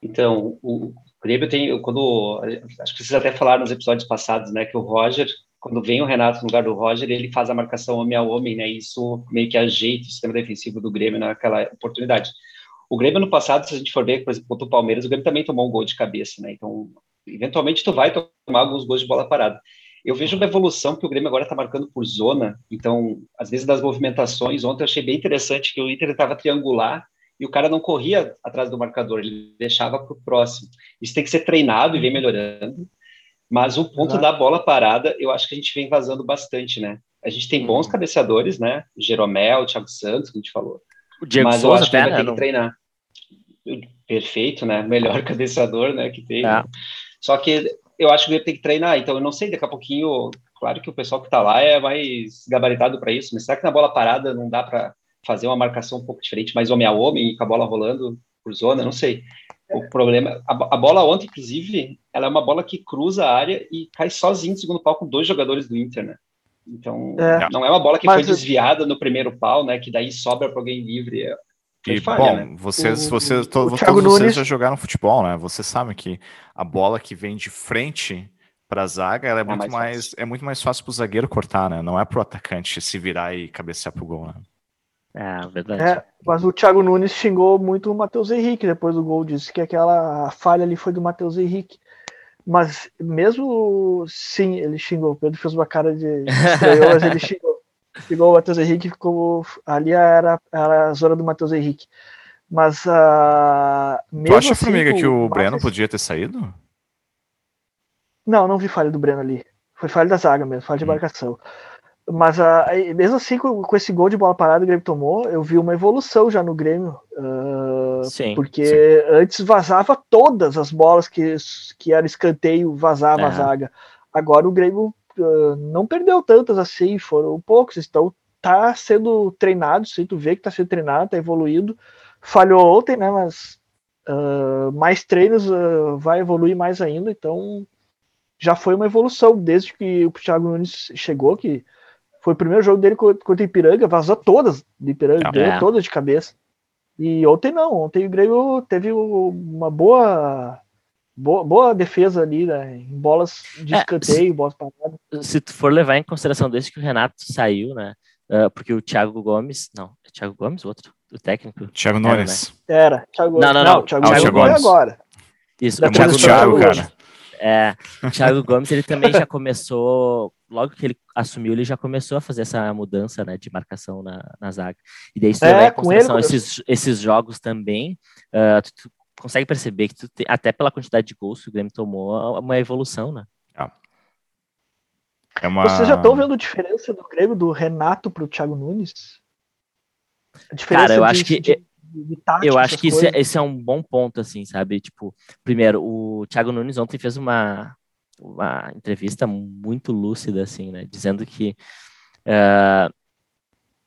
Então, o Grêmio tem, quando, acho que vocês até falaram nos episódios passados, né, que o Roger, quando vem o Renato no lugar do Roger, ele faz a marcação homem a homem, né, e isso meio que ajeita o sistema defensivo do Grêmio naquela oportunidade. O Grêmio no passado, se a gente for ver, por exemplo, contra o Palmeiras, o Grêmio também tomou um gol de cabeça, né, então, eventualmente tu vai tomar alguns gols de bola parada. Eu vejo uma evolução que o Grêmio agora está marcando por zona, então, às vezes das movimentações, ontem eu achei bem interessante que o Inter estava triangular, e o cara não corria atrás do marcador, ele deixava para o próximo. Isso tem que ser treinado e vem melhorando. Mas o ponto da bola parada, eu acho que a gente vem vazando bastante, né? A gente tem bons uhum. cabeceadores, né? Jeromel, Thiago Santos, que a gente falou. O Diego mas Souza eu acho que até, vai né? ter que treinar. Perfeito, né? Melhor cabeceador, né? Que tem. É. Só que eu acho que ele tem que treinar. Então, eu não sei, daqui a pouquinho, claro que o pessoal que está lá é mais gabaritado para isso, mas será que na bola parada não dá para fazer uma marcação um pouco diferente, mais homem a homem, com a bola rolando por zona, não sei. O problema, a, a, bola ontem, inclusive, ela é uma bola que cruza a área e cai sozinho no segundo pau com dois jogadores do Inter, né? Então, é. não é uma bola que Mas, foi desviada no primeiro pau, né? Que daí sobra para alguém livre. É, e, falha, bom, né? vocês, vocês, o, todos, o todos vocês já jogaram futebol, né? Vocês sabem que a bola que vem de frente para a zaga, ela é, é muito mais, mais é muito mais fácil para o zagueiro cortar, né? Não é para o atacante se virar e cabecear para o gol, né? É, verdade. É, mas o Thiago Nunes xingou muito o Matheus Henrique depois do gol, disse que aquela falha ali foi do Matheus Henrique. Mas mesmo sim, ele xingou. O Pedro fez uma cara de estranhou, mas ele xingou. Xingou o Matheus Henrique, ficou ali era, era a zona do Matheus Henrique. Mas uh, mesmo Tu acha, assim, Formiga, que o Breno podia ter saído? Não, não vi falha do Breno ali. Foi falha da zaga mesmo, falha de hum. marcação. Mas uh, mesmo assim, com, com, esse gol de bola parada que o Grêmio tomou, eu vi uma evolução já no Grêmio. Uh, sim, porque sim. antes vazava todas as bolas que, que era escanteio, vazava é. a zaga. Agora o Grêmio uh, não perdeu tantas assim, foram poucos. Então tá sendo treinado, se tu vê que tá sendo treinado, tá evoluindo. Falhou ontem, né? Mas mais treinos vai evoluir mais ainda. Então já foi uma evolução desde que o Thiago Nunes chegou, que foi o primeiro jogo dele contra o Ipiranga, vazou todas de Ipiranga, é. todas de cabeça. E ontem não, ontem o Grêmio teve uma boa boa, boa defesa ali, né, em bolas de é, escanteio, se, bolas paradas. Se tu for levar em consideração desde que o Renato saiu, né, uh, porque o Thiago Gomes, não, é Thiago Gomes, o outro, o técnico? Thiago Nunes. Né? Era, Thiago Não, não, não, não Thiago, ah, Thiago Gomes agora. Isso, é o Thiago, cara. É, o Thiago Gomes, ele também já começou, logo que ele assumiu, ele já começou a fazer essa mudança, né, de marcação na, na zaga. E daí, se é, em consideração ele... esses, esses jogos também, uh, tu, tu, consegue perceber que tu te, até pela quantidade de gols que o Grêmio tomou, é uma evolução, né? É. É uma... Vocês já estão vendo a diferença do Grêmio, do Renato para o Thiago Nunes? Cara, eu de, acho que... De tática, eu acho que esse, é, esse, é um bom ponto, assim, sabe? Tipo, primeiro, o Thiago Nunes ontem fez uma, uma entrevista muito lúcida, assim, né? Dizendo que uh,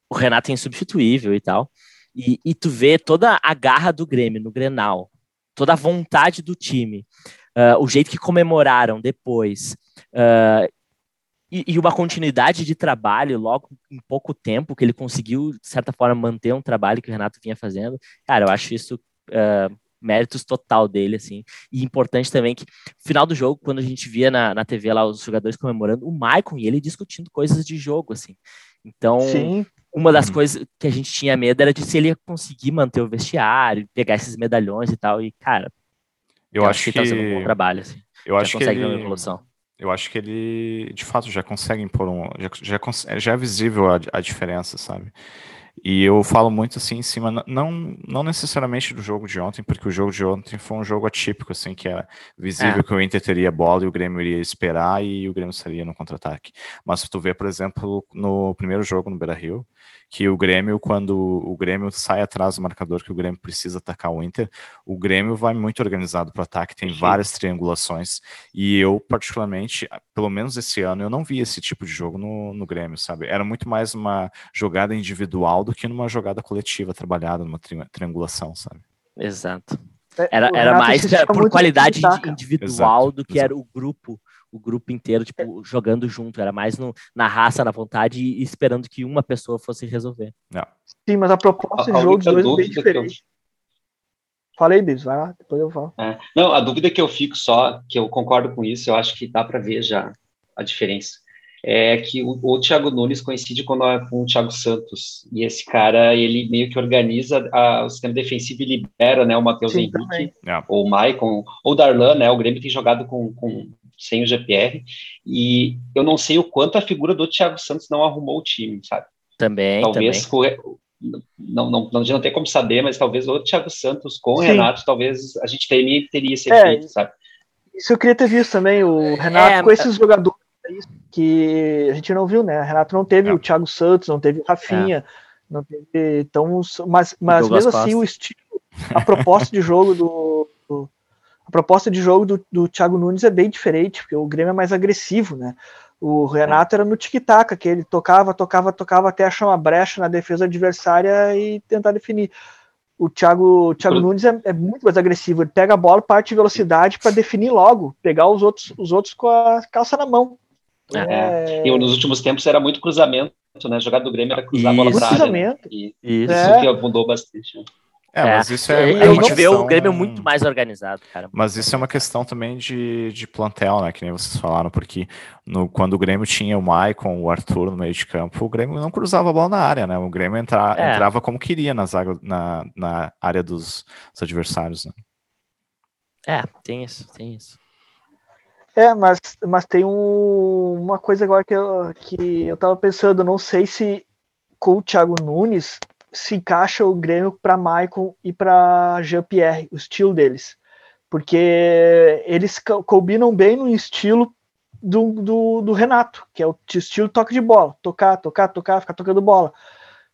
o Renato é insubstituível e tal. E, e, tu vê toda a garra do Grêmio no Grenal, toda a vontade do time, uh, o jeito que comemoraram depois. Uh, e, e, uma continuidade de trabalho logo em pouco tempo, que ele conseguiu, de certa forma, manter um trabalho que o Renato vinha fazendo. Cara, eu acho isso uh, méritos total dele, assim. E importante também que, no final do jogo, quando a gente via na, na TV lá os jogadores comemorando, o Maicon e ele discutindo coisas de jogo, assim. Então, Sim. uma das uhum. coisas que a gente tinha medo era de se ele ia conseguir manter o vestiário, pegar esses medalhões e tal. E, cara, eu, eu acho que, que tá fazendo um bom trabalho, assim. Eu Já acho consegue que ele... uma evolução eu acho que ele, de fato, já consegue impor um. Já, já, já é visível a, a diferença, sabe? E eu falo muito assim em cima, não, não necessariamente do jogo de ontem, porque o jogo de ontem foi um jogo atípico, assim, que era visível é. que o Inter teria bola e o Grêmio iria esperar e o Grêmio estaria no contra-ataque. Mas se tu vê, por exemplo, no primeiro jogo no Beira-Rio, que o Grêmio, quando o Grêmio sai atrás do marcador, que o Grêmio precisa atacar o Inter, o Grêmio vai muito organizado para o ataque, tem Sim. várias triangulações, e eu, particularmente, pelo menos esse ano, eu não vi esse tipo de jogo no, no Grêmio, sabe? Era muito mais uma jogada individual do que numa jogada coletiva trabalhada, numa tri triangulação, sabe? Exato. É, era, era mais por qualidade individual exato, do que exato. era o grupo o grupo inteiro, tipo, jogando junto. Era mais no, na raça, na vontade e esperando que uma pessoa fosse resolver. Não. Sim, mas a proposta de jogo dos dois é bem diferente. Eu... Falei, Bis, vai lá, depois eu falo. É. Não, a dúvida que eu fico só, que eu concordo com isso, eu acho que dá para ver já a diferença. É que o, o Thiago Nunes coincide com, com o Thiago Santos. E esse cara, ele meio que organiza a, o sistema defensivo e libera né, o Matheus Henrique, é. ou o Maicon, ou o Darlan, né? O Grêmio tem jogado com, com sem o GPR, e eu não sei o quanto a figura do Thiago Santos não arrumou o time, sabe? Também, talvez também. Não, não, não, não tem como saber, mas talvez o Thiago Santos com o Sim. Renato, talvez a gente teria, teria esse é, efeito, sabe? Isso eu queria ter visto também, o Renato é, com esses jogadores que a gente não viu, né? Renato não teve é. o Thiago Santos, não teve o Rafinha, é. não teve. Então, mas, mas mesmo assim, o estilo, a proposta de jogo do, do a proposta de jogo do, do Thiago Nunes é bem diferente, porque o Grêmio é mais agressivo, né? O Renato era no tic-tac, que ele tocava, tocava, tocava até achar uma brecha na defesa adversária e tentar definir. O Thiago, o Thiago Nunes é, é, muito mais agressivo, ele pega a bola, parte de velocidade para definir logo, pegar os outros, os outros com a calça na mão. É. é... E nos últimos tempos era muito cruzamento, né? Jogar do Grêmio era cruzar Isso. a bola pra área. Né? E, isso. É. que abundou bastante. Né? É, mas isso é. é a gente vê o Grêmio muito mais organizado, cara. Mas isso é uma questão também de, de plantel, né? Que nem vocês falaram, porque no, quando o Grêmio tinha o Maicon, o Arthur no meio de campo, o Grêmio não cruzava a bola na área, né? O Grêmio entra, é. entrava como queria na, zaga, na, na área dos, dos adversários, né? É, tem isso, tem isso. É, mas, mas tem um, uma coisa agora que eu, que eu tava pensando, não sei se com o Thiago Nunes se encaixa o Grêmio para Maicon e para Jean-Pierre, o estilo deles. Porque eles combinam bem no estilo do, do, do, Renato, que é o estilo toque de bola, tocar, tocar, tocar, ficar tocando bola.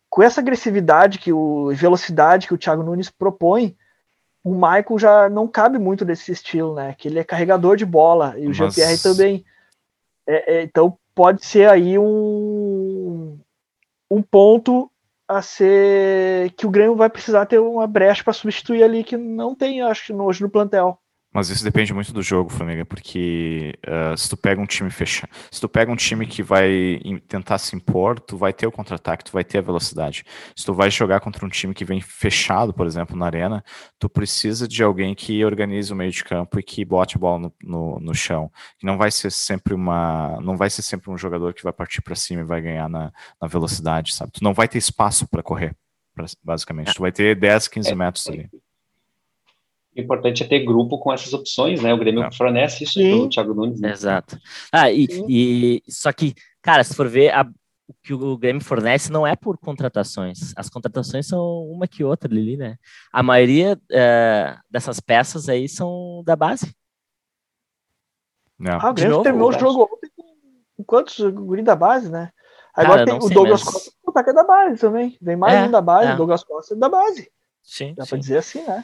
Com essa agressividade que o velocidade que o Thiago Nunes propõe, o Michael já não cabe muito desse estilo, né? Que ele é carregador de bola e o Mas... Jean-Pierre também. É, é, então pode ser aí um, um ponto a ser que o Grêmio vai precisar ter uma brecha para substituir ali que não tem, acho, hoje no plantel. Mas isso depende muito do jogo, Flamengo, porque uh, se tu pega um time fechado, se tu pega um time que vai tentar se impor, tu vai ter o contra-ataque, tu vai ter a velocidade. Se tu vai jogar contra um time que vem fechado, por exemplo, na arena, tu precisa de alguém que organize o meio de campo e que bote a bola no, no, no chão. Que não vai ser sempre uma, não vai ser sempre um jogador que vai partir para cima e vai ganhar na, na velocidade, sabe? Tu não vai ter espaço para correr, basicamente. Tu vai ter 10, 15 é. metros ali. O importante é ter grupo com essas opções, né? O Grêmio é. fornece isso Sim. Thiago Nunes. Né? Exato. Ah, e, e, só que, cara, se for ver, a, o que o Grêmio fornece não é por contratações. As contratações são uma que outra ali, né? A maioria é, dessas peças aí são da base. Não. Ah, o Grêmio novo, terminou o jogo ontem com quantos guri da base, né? Agora Cara, tem o sei, Douglas mas... Costa, o ataque é da base também. Vem mais é, um da base, é. o Douglas Costa é da base. Sim. Dá sim. pra dizer assim, né?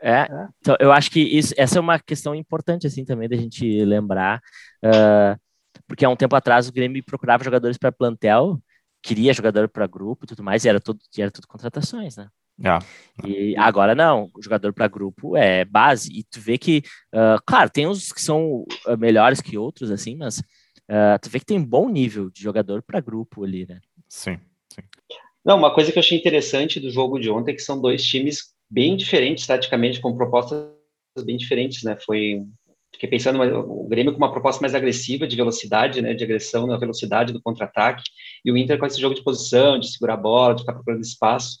É, é, então eu acho que isso, essa é uma questão importante assim também da gente lembrar, uh, porque há um tempo atrás o Grêmio procurava jogadores para plantel, queria jogador para grupo e tudo mais, e era tudo, era tudo contratações, né? É. E agora não, o jogador para grupo é base, e tu vê que, uh, claro, tem uns que são melhores que outros, assim, mas uh, tu vê que tem um bom nível de jogador para grupo ali, né? Sim, sim. Não, uma coisa que eu achei interessante do jogo de ontem é que são dois times bem diferentes taticamente, com propostas bem diferentes, né? Foi fiquei pensando o Grêmio com uma proposta mais agressiva de velocidade, né, de agressão na velocidade do contra-ataque, e o Inter com esse jogo de posição, de segurar a bola, de ficar procurando espaço.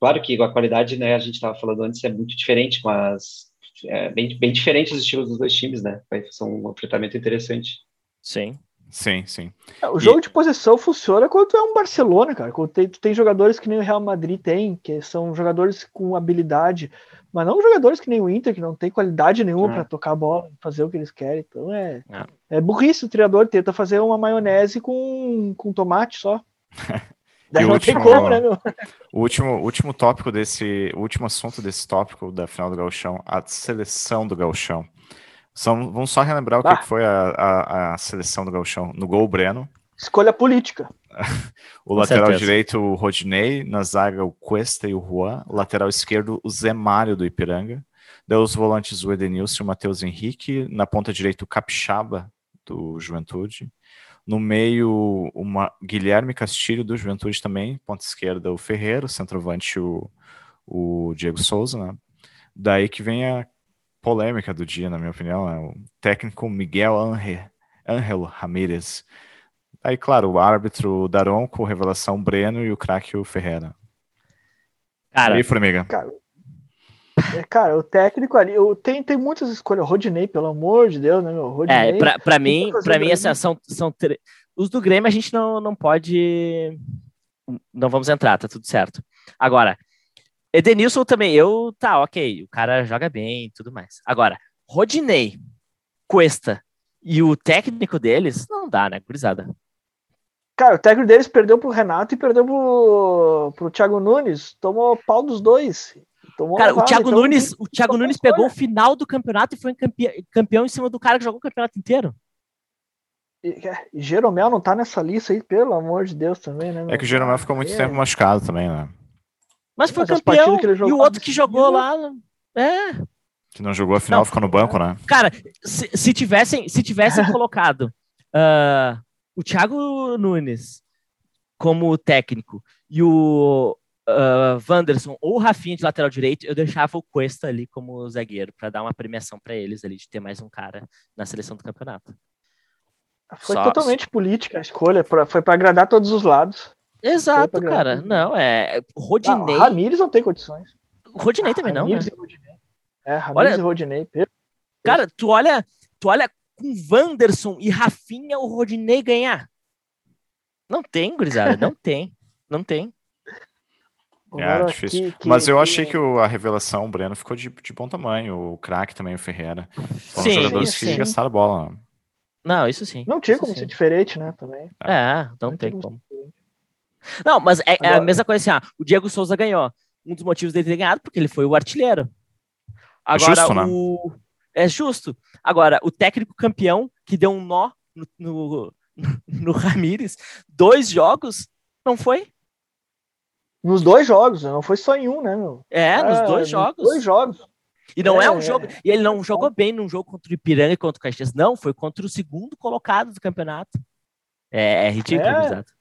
Claro que a qualidade, né, a gente estava falando antes, é muito diferente, mas é bem, bem diferente os estilos dos dois times, né? São um tratamento interessante. Sim. Sim, sim. É, o jogo e... de posição funciona quando tu é um Barcelona, cara. Quando tem, tu tem jogadores que nem o Real Madrid tem, que são jogadores com habilidade, mas não jogadores que nem o Inter, que não tem qualidade nenhuma é. para tocar a bola, fazer o que eles querem. Então é, é. é burrice o treinador tenta fazer uma maionese com, com tomate só. Daí não último, tem como, né, meu? O último, último tópico desse, o último assunto desse tópico da final do Gauchão, a seleção do Gauchão. São, vamos só relembrar o que foi a, a, a, seleção do Gauchão. No gol, o Breno. Escolha política. o lateral direito, o Rodinei. Na zaga, o Cuesta e o Juan. O lateral esquerdo, o Zé Mário do Ipiranga. Daí os volantes, o Edenilson e o Matheus Henrique. Na ponta direita, o Capixaba do Juventude. No meio, uma Guilherme Castilho do Juventude também. Ponta esquerda, o Ferreiro. Centroavante, o, o Diego Souza. Né? Daí que vem a polêmica do dia, na minha opinião, é o técnico Miguel Ángel Ramírez. Aí, claro, o árbitro Daronco, revelação Breno e o craque o Ferreira. Cara, e aí, Formiga? Cara, é, cara, o técnico ali, eu, tem, tem muitas escolhas. Rodinei, pelo amor de Deus, né, meu? Rodinei, é, pra, pra mim, pra mim essa, são, são os do Grêmio a gente não, não pode. Não vamos entrar, tá tudo certo. Agora, Edenilson também, eu, tá, ok, o cara joga bem e tudo mais. Agora, Rodinei, Cuesta e o técnico deles, não dá, né, gurizada? Cara, o técnico deles perdeu pro Renato e perdeu pro, pro Thiago Nunes, tomou pau dos dois. cara, o Thiago então, Nunes, o Thiago Nunes pegou o final do campeonato e foi campeão, em cima do cara que jogou o campeonato inteiro. E, é, Jeromel não tá nessa lista aí, pelo amor de Deus também, né? É que o Jeromel ficou muito é. tempo machucado também, né? Mas foi Mas campeão. E o outro que jogou lá. É. Que não jogou a final, não, ficou no banco, né? Cara, se, se tivessem, se tivessem colocado uh, o Thiago Nunes como técnico e o uh, Wanderson ou o Rafinha de lateral direito, eu deixava o Cuesta ali como zagueiro, para dar uma premiação para eles ali, de ter mais um cara na seleção do campeonato. Foi Só... totalmente política a escolha, pra, foi para agradar todos os lados. Exato, cara. Não, é. Rodinei. Ah, Ramires não tem condições. Rodinei também não. Ramires né? e Rodinei. É, Ramires olha, e Rodinei. Cara, tu olha, tu olha com Wanderson e Rafinha o Rodinei ganhar. Não tem, gurizada, não tem. Não tem. É, difícil. Que, que, Mas eu achei que o, a revelação, o Breno, ficou de, de bom tamanho. O craque também, o Ferreira. Foram sim, jogadores sim. que gastaram bola. Não, isso sim. Não tinha como sim. ser diferente, né? Também. É, não, não tem como. como. Não, mas é, é, a mesma coisa assim, ah, o Diego Souza ganhou. Um dos motivos dele ter ganhado, porque ele foi o artilheiro. É Agora, é justo, né? o... É justo. Agora, o técnico campeão que deu um nó no, no, no Ramires, dois jogos, não foi? Nos dois jogos, não foi só em um, né, meu? É, nos dois nos jogos. Dois jogos. E não é, é um jogo. É. E ele não jogou bem num jogo contra o Ipiranga e contra o Caxias. Não, foi contra o segundo colocado do campeonato. É, é ridículo, é. exato.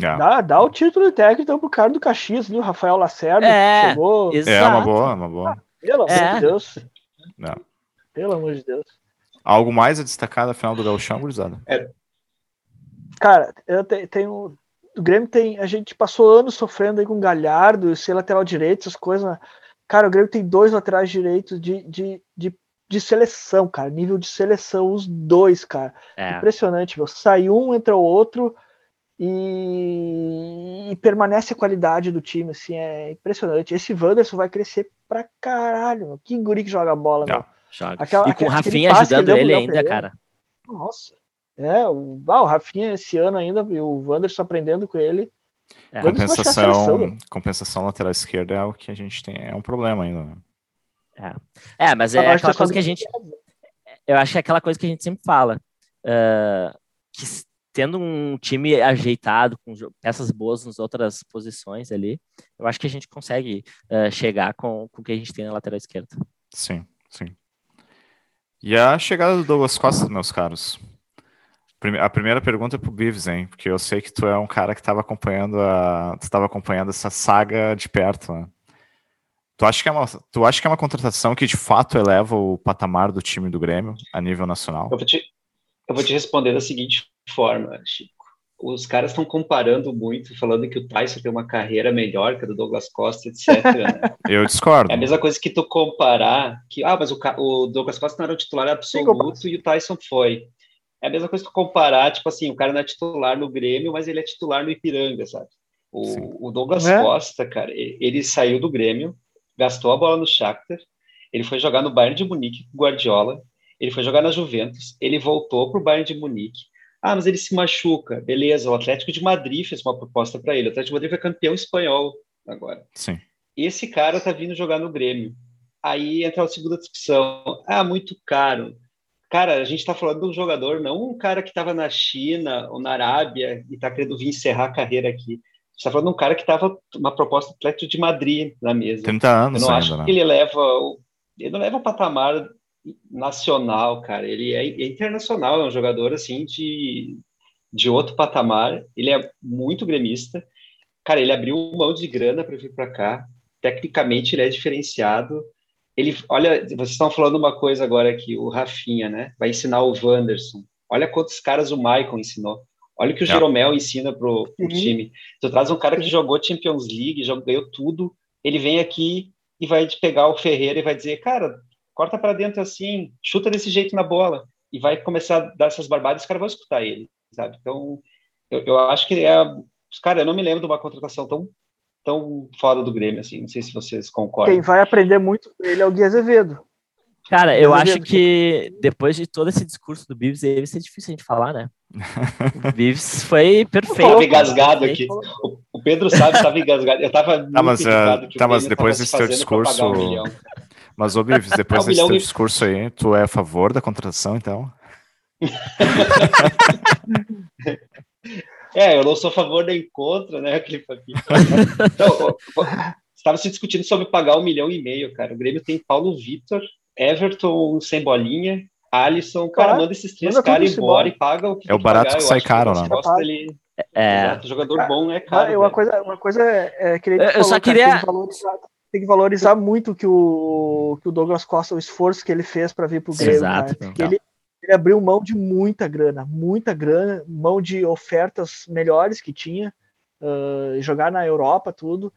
Yeah. Dá, dá o título de técnico então, pro cara do Caxias, viu? Rafael Lacerda, é, chegou. Exato. É uma boa, uma boa. Ah, pelo é. amor de Deus. Não. Pelo amor de Deus. Algo mais a destacar da final do Gauchão, gurizada? É. Cara, eu te, tenho. O Grêmio tem. A gente passou anos sofrendo aí com Galhardo, ser lateral direito, essas coisas. Né? Cara, o Grêmio tem dois laterais direitos de, de, de, de seleção, cara. Nível de seleção, os dois, cara. É. Impressionante, meu. Sai um, entra o outro e, e, permanece a qualidade do time, assim, é impressionante. Esse Wanderson vai crescer pra caralho, meu. que guri que joga bola, meu. Joga. Aquela, e com o Rafinha ajudando ele ainda, cara. Nossa. É, o, ah, o Rafinha esse ano ainda, o Wanderson aprendendo com ele. É. Compensação, compensação lateral esquerda é algo que a gente tem, é um problema ainda. Né? É. é, mas é aquela coisa que a gente. Eu acho que é aquela coisa que a gente sempre fala. Uh, que tendo um time ajeitado, com peças boas nas outras posições ali, eu acho que a gente consegue uh, chegar com, com o que a gente tem na lateral esquerda. Sim, sim. E a chegada do Douglas Costa, meus caros? A primeira pergunta é pro Bives, hein? Porque eu sei que tu é um cara que estava acompanhando a, tu estava acompanhando essa saga de perto, né? Tu acha, que é uma, tu acha que é uma contratação que de fato eleva o patamar do time do Grêmio a nível nacional? Eu vou te, eu vou te responder da seguinte forma, Chico. Os caras estão comparando muito, falando que o Tyson tem uma carreira melhor que a do Douglas Costa, etc. Né? Eu discordo. É a mesma coisa que tu comparar que, ah, mas o, o Douglas Costa não era o titular absoluto Sim, e o Tyson foi. É a mesma coisa que comparar, tipo assim, o cara não é titular no Grêmio, mas ele é titular no Ipiranga, sabe? O, o Douglas é. Costa, cara, ele saiu do Grêmio, gastou a bola no Shakhtar, ele foi jogar no Bayern de Munique com Guardiola, ele foi jogar na Juventus, ele voltou para o Bayern de Munique. Ah, mas ele se machuca. Beleza, o Atlético de Madrid fez uma proposta para ele. O Atlético de Madrid foi campeão espanhol agora. Sim. Esse cara tá vindo jogar no Grêmio. Aí entra a segunda discussão. Ah, muito caro. Cara, a gente está falando de um jogador, não um cara que estava na China ou na Arábia e está querendo vir encerrar a carreira aqui está falando de um cara que estava uma proposta do Atlético de Madrid na mesa. 30 anos Eu não ainda, acho né? que ele leva ele não leva o patamar nacional, cara. Ele é, é internacional, é um jogador assim de, de outro patamar. Ele é muito gremista. Cara, ele abriu mão de grana para vir para cá. Tecnicamente ele é diferenciado. Ele, olha, vocês estão falando uma coisa agora aqui, o Rafinha, né? Vai ensinar o Wanderson. Olha quantos caras o Michael ensinou. Olha o que o é. Jeromel ensina pro, pro uhum. time. Tu traz um cara que jogou Champions League, já ganhou tudo, ele vem aqui e vai pegar o Ferreira e vai dizer, cara, corta para dentro assim, chuta desse jeito na bola, e vai começar a dar essas barbadas, os caras vão escutar ele, sabe? Então, eu, eu acho que é. Cara, eu não me lembro de uma contratação tão, tão foda do Grêmio, assim, não sei se vocês concordam. Quem vai aprender muito com ele é o Gui Azevedo. Cara, eu acho que depois de todo esse discurso do Bives, deve ser difícil a gente falar, né? O Bives foi perfeito. Tava engasgado aqui. O, Pedro sabe, tava engasgado. Eu tava tá, mas, uh, tá, mas depois desse teu discurso. Um mas, ô Bives, depois desse teu discurso aí, tu é a favor da contratação, então? é, eu não sou a favor nem contra, né, Clipe? Então, estava se discutindo sobre pagar um milhão e meio, cara. O Grêmio tem Paulo Vitor, Everton sem bolinha, Alisson, cara, manda esses três caras embora e paga o que É o barato que, que sai caro, né? Ele... É. jogador bom é caro. uma, coisa, uma coisa é, é que ele eu, falou, só queria. Cara, que tem, que valorizar, muito que o, que o Douglas Costa, o esforço que ele fez para vir pro Grêmio. Exato. Né? Ele, ele abriu mão de muita grana, muita grana, mão de ofertas melhores que tinha, uh, jogar na Europa, tudo.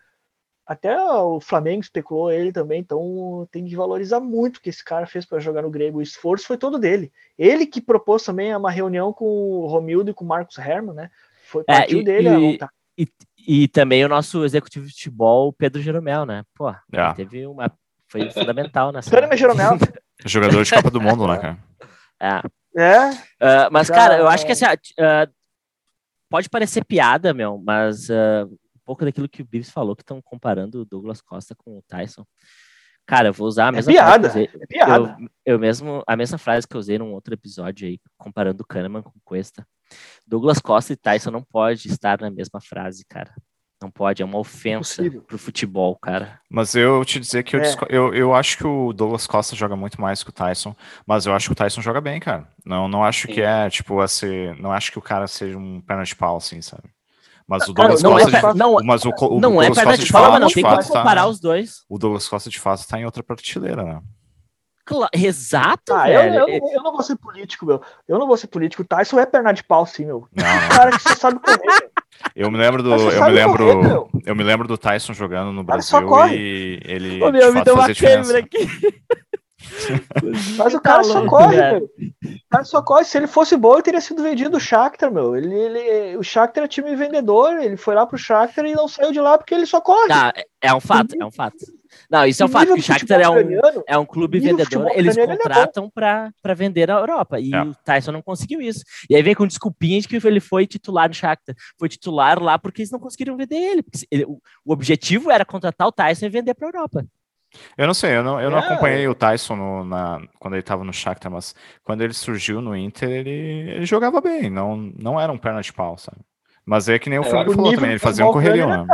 Até o Flamengo especulou ele também, então tem que valorizar muito o que esse cara fez para jogar no Grêmio. O esforço foi todo dele. Ele que propôs também uma reunião com o Romildo e com o Marcos Herman, né? Foi partiu é, e, dele e, a e, e, também o nosso executivo de futebol, Pedro Jeromel, né? Pô, é. teve uma. Foi fundamental nessa. Jeromel, Jeromel. Jogador de Copa do Mundo, né, cara? É. É. Uh, mas, cara, eu acho que assim, uh, pode parecer piada, meu, mas uh, pouco daquilo que o Bives falou, que estão comparando o Douglas Costa com o Tyson. Cara, eu vou usar a é mesma é piada, frase é piada. Eu, eu, mesmo, a mesma frase que eu usei num outro episódio aí, comparando o Kahneman com o Cuesta. Douglas Costa e Tyson não pode estar na mesma frase, cara. Não pode, é uma ofensa é pro futebol, cara. Mas eu te dizer que eu, é. eu, eu acho que o Douglas Costa joga muito mais que o Tyson, mas eu acho que o Tyson joga bem, cara. Não, não acho Sim. que é, tipo, assim, não acho que o cara seja um perna de pau, assim, sabe? Mas o Douglas não Costa. É per... não, mas o, o não Douglas é perna de pau, mas não tem como comparar tá, os dois. O Douglas Costa de fato está em outra prateleira, né? Claro, exato, ah, velho. Eu, eu, eu, não vou ser político, meu. Eu não vou ser político. O Tyson é perna de pau, sim, meu. Não, cara que você sabe correr. Eu me lembro do, eu me lembro, correr, eu me lembro do Tyson jogando no Brasil e ele Ô, meu, me deu uma câmera aqui. Mas o cara só corre, meu. O cara só corre. Se ele fosse bom, ele teria sido vendido do Shakhtar, meu. Ele, ele, o Shakhtar é time vendedor, ele foi lá pro Shakhtar e não saiu de lá porque ele só corre. Tá, é um fato, é um fato. Não, isso é um fato, que o Shakhtar é um, é um clube vendedor, eles é contratam para vender na Europa, e é. o Tyson não conseguiu isso. E aí vem com desculpinha de que ele foi titular no Shakhtar, foi titular lá porque eles não conseguiram vender ele, ele o, o objetivo era contratar o Tyson e vender para a Europa. Eu não sei, eu não, eu não é. acompanhei o Tyson no, na, quando ele estava no Shakhtar, mas quando ele surgiu no Inter, ele, ele jogava bem, não, não era um perna de pau, sabe? Mas é que nem o é, Flávio falou também, ele fazia um correrio, né?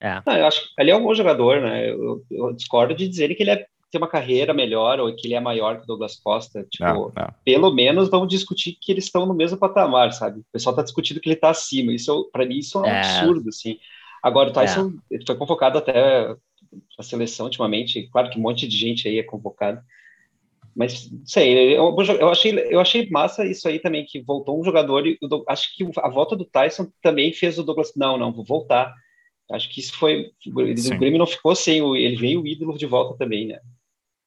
É. Ah, eu acho que ele é um bom jogador, né? Eu, eu discordo de dizer que ele é, tem uma carreira melhor ou que ele é maior que o Douglas Costa. Tipo, é, é. pelo menos vamos discutir que eles estão no mesmo patamar, sabe? O pessoal está discutindo que ele está acima. Isso, para mim, isso é um é. absurdo, assim. Agora, o Tyson ele foi convocado até a seleção ultimamente. Claro que um monte de gente aí é convocado. Mas, sei, eu, eu, achei, eu achei massa isso aí também, que voltou um jogador e eu, acho que a volta do Tyson também fez o Douglas, não, não, vou voltar. Acho que isso foi, Sim. o Grêmio não ficou sem, ele veio o ídolo de volta também, né?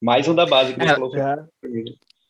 Mais um da base que é, falou. É,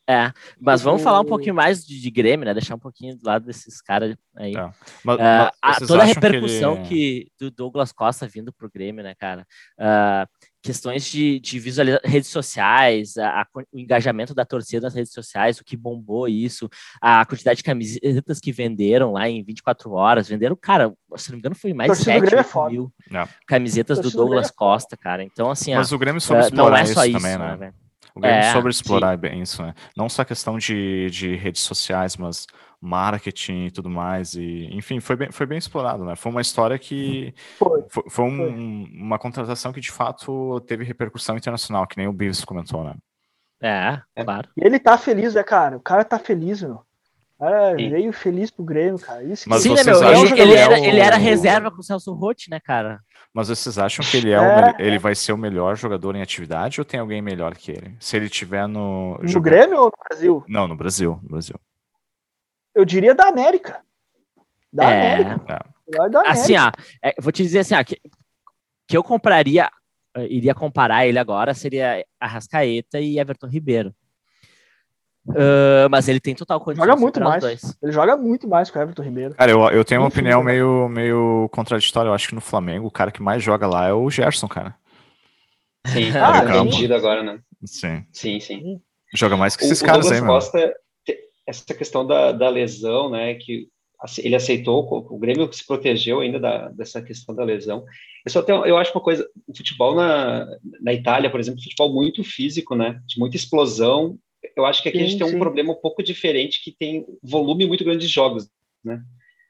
É, mas vamos falar um pouquinho mais de, de Grêmio, né? Deixar um pouquinho do lado desses caras aí. É. Mas, Uh, a- vocês toda a acham que repercussão ele- que, do Douglas Costa vindo pro Grêmio, né, cara? Uh, questões de, de visualização, redes sociais, a- a o engajamento da torcida nas redes sociais, o que bombou isso, a quantidade de camisetas que venderam lá em 24 horas, venderam, cara, se não me engano, foi mais de do 7 é 8 foda. mil Não. camisetas do do Douglas é foda. Costa, cara. Então, assim, Mas ó, o Grêmio soube uh, explorar não é isso só isso, também, né, né? velho? O Grêmio É, soube explorar bem isso, né? Não só questão de, de redes sociais, mas marketing e tudo mais. E, enfim, foi bem, foi bem explorado, né? Foi uma história que. Foi. Foi, foi um- uma contratação que de fato teve repercussão internacional, que nem o Beavis comentou, né? É, É. claro. E ele tá feliz, né, cara? O cara tá feliz, meu. O cara veio feliz pro Grêmio, cara. Isso que Mas Sim, né, vocês meu? acham Ele, que ele é era, o- ele era reserva com o Celso Rotti, né, cara? Mas vocês acham que ele é, É. o ele vai ser o melhor jogador em atividade ou tem alguém melhor que ele? Se ele tiver no. No joga- Grêmio ou no Brasil? Não, no Brasil. No Brasil. Eu diria da América. Da É. América. Melhor da América. Assim, ó, é, vou te dizer assim, ó, que, que eu compraria, eh, iria comparar ele agora, seria Arrascaeta e Everton Ribeiro. Ah, mas ele tem total condição Joga de muito mais. dois. Ele joga muito mais que o Everton Ribeiro. Cara, eu, eu tenho uma Enfim, opinião meio, meio contraditória. Eu acho que no Flamengo o cara que mais joga lá é o Gerson, cara. Sim, Ah, tá agora, né? Sim. Sim, sim. Joga mais que O, esses o caras Douglas aí, mano. Costa, essa questão da, da lesão, né, que ele aceitou, o Grêmio se protegeu ainda da, dessa questão da lesão. Eu só tenho, eu acho uma coisa, o futebol na, na Itália, por exemplo, futebol muito físico, né, de muita explosão. Eu acho que aqui a gente Sim, tem um sim. problema um pouco diferente, que tem volume muito grande de jogos, né.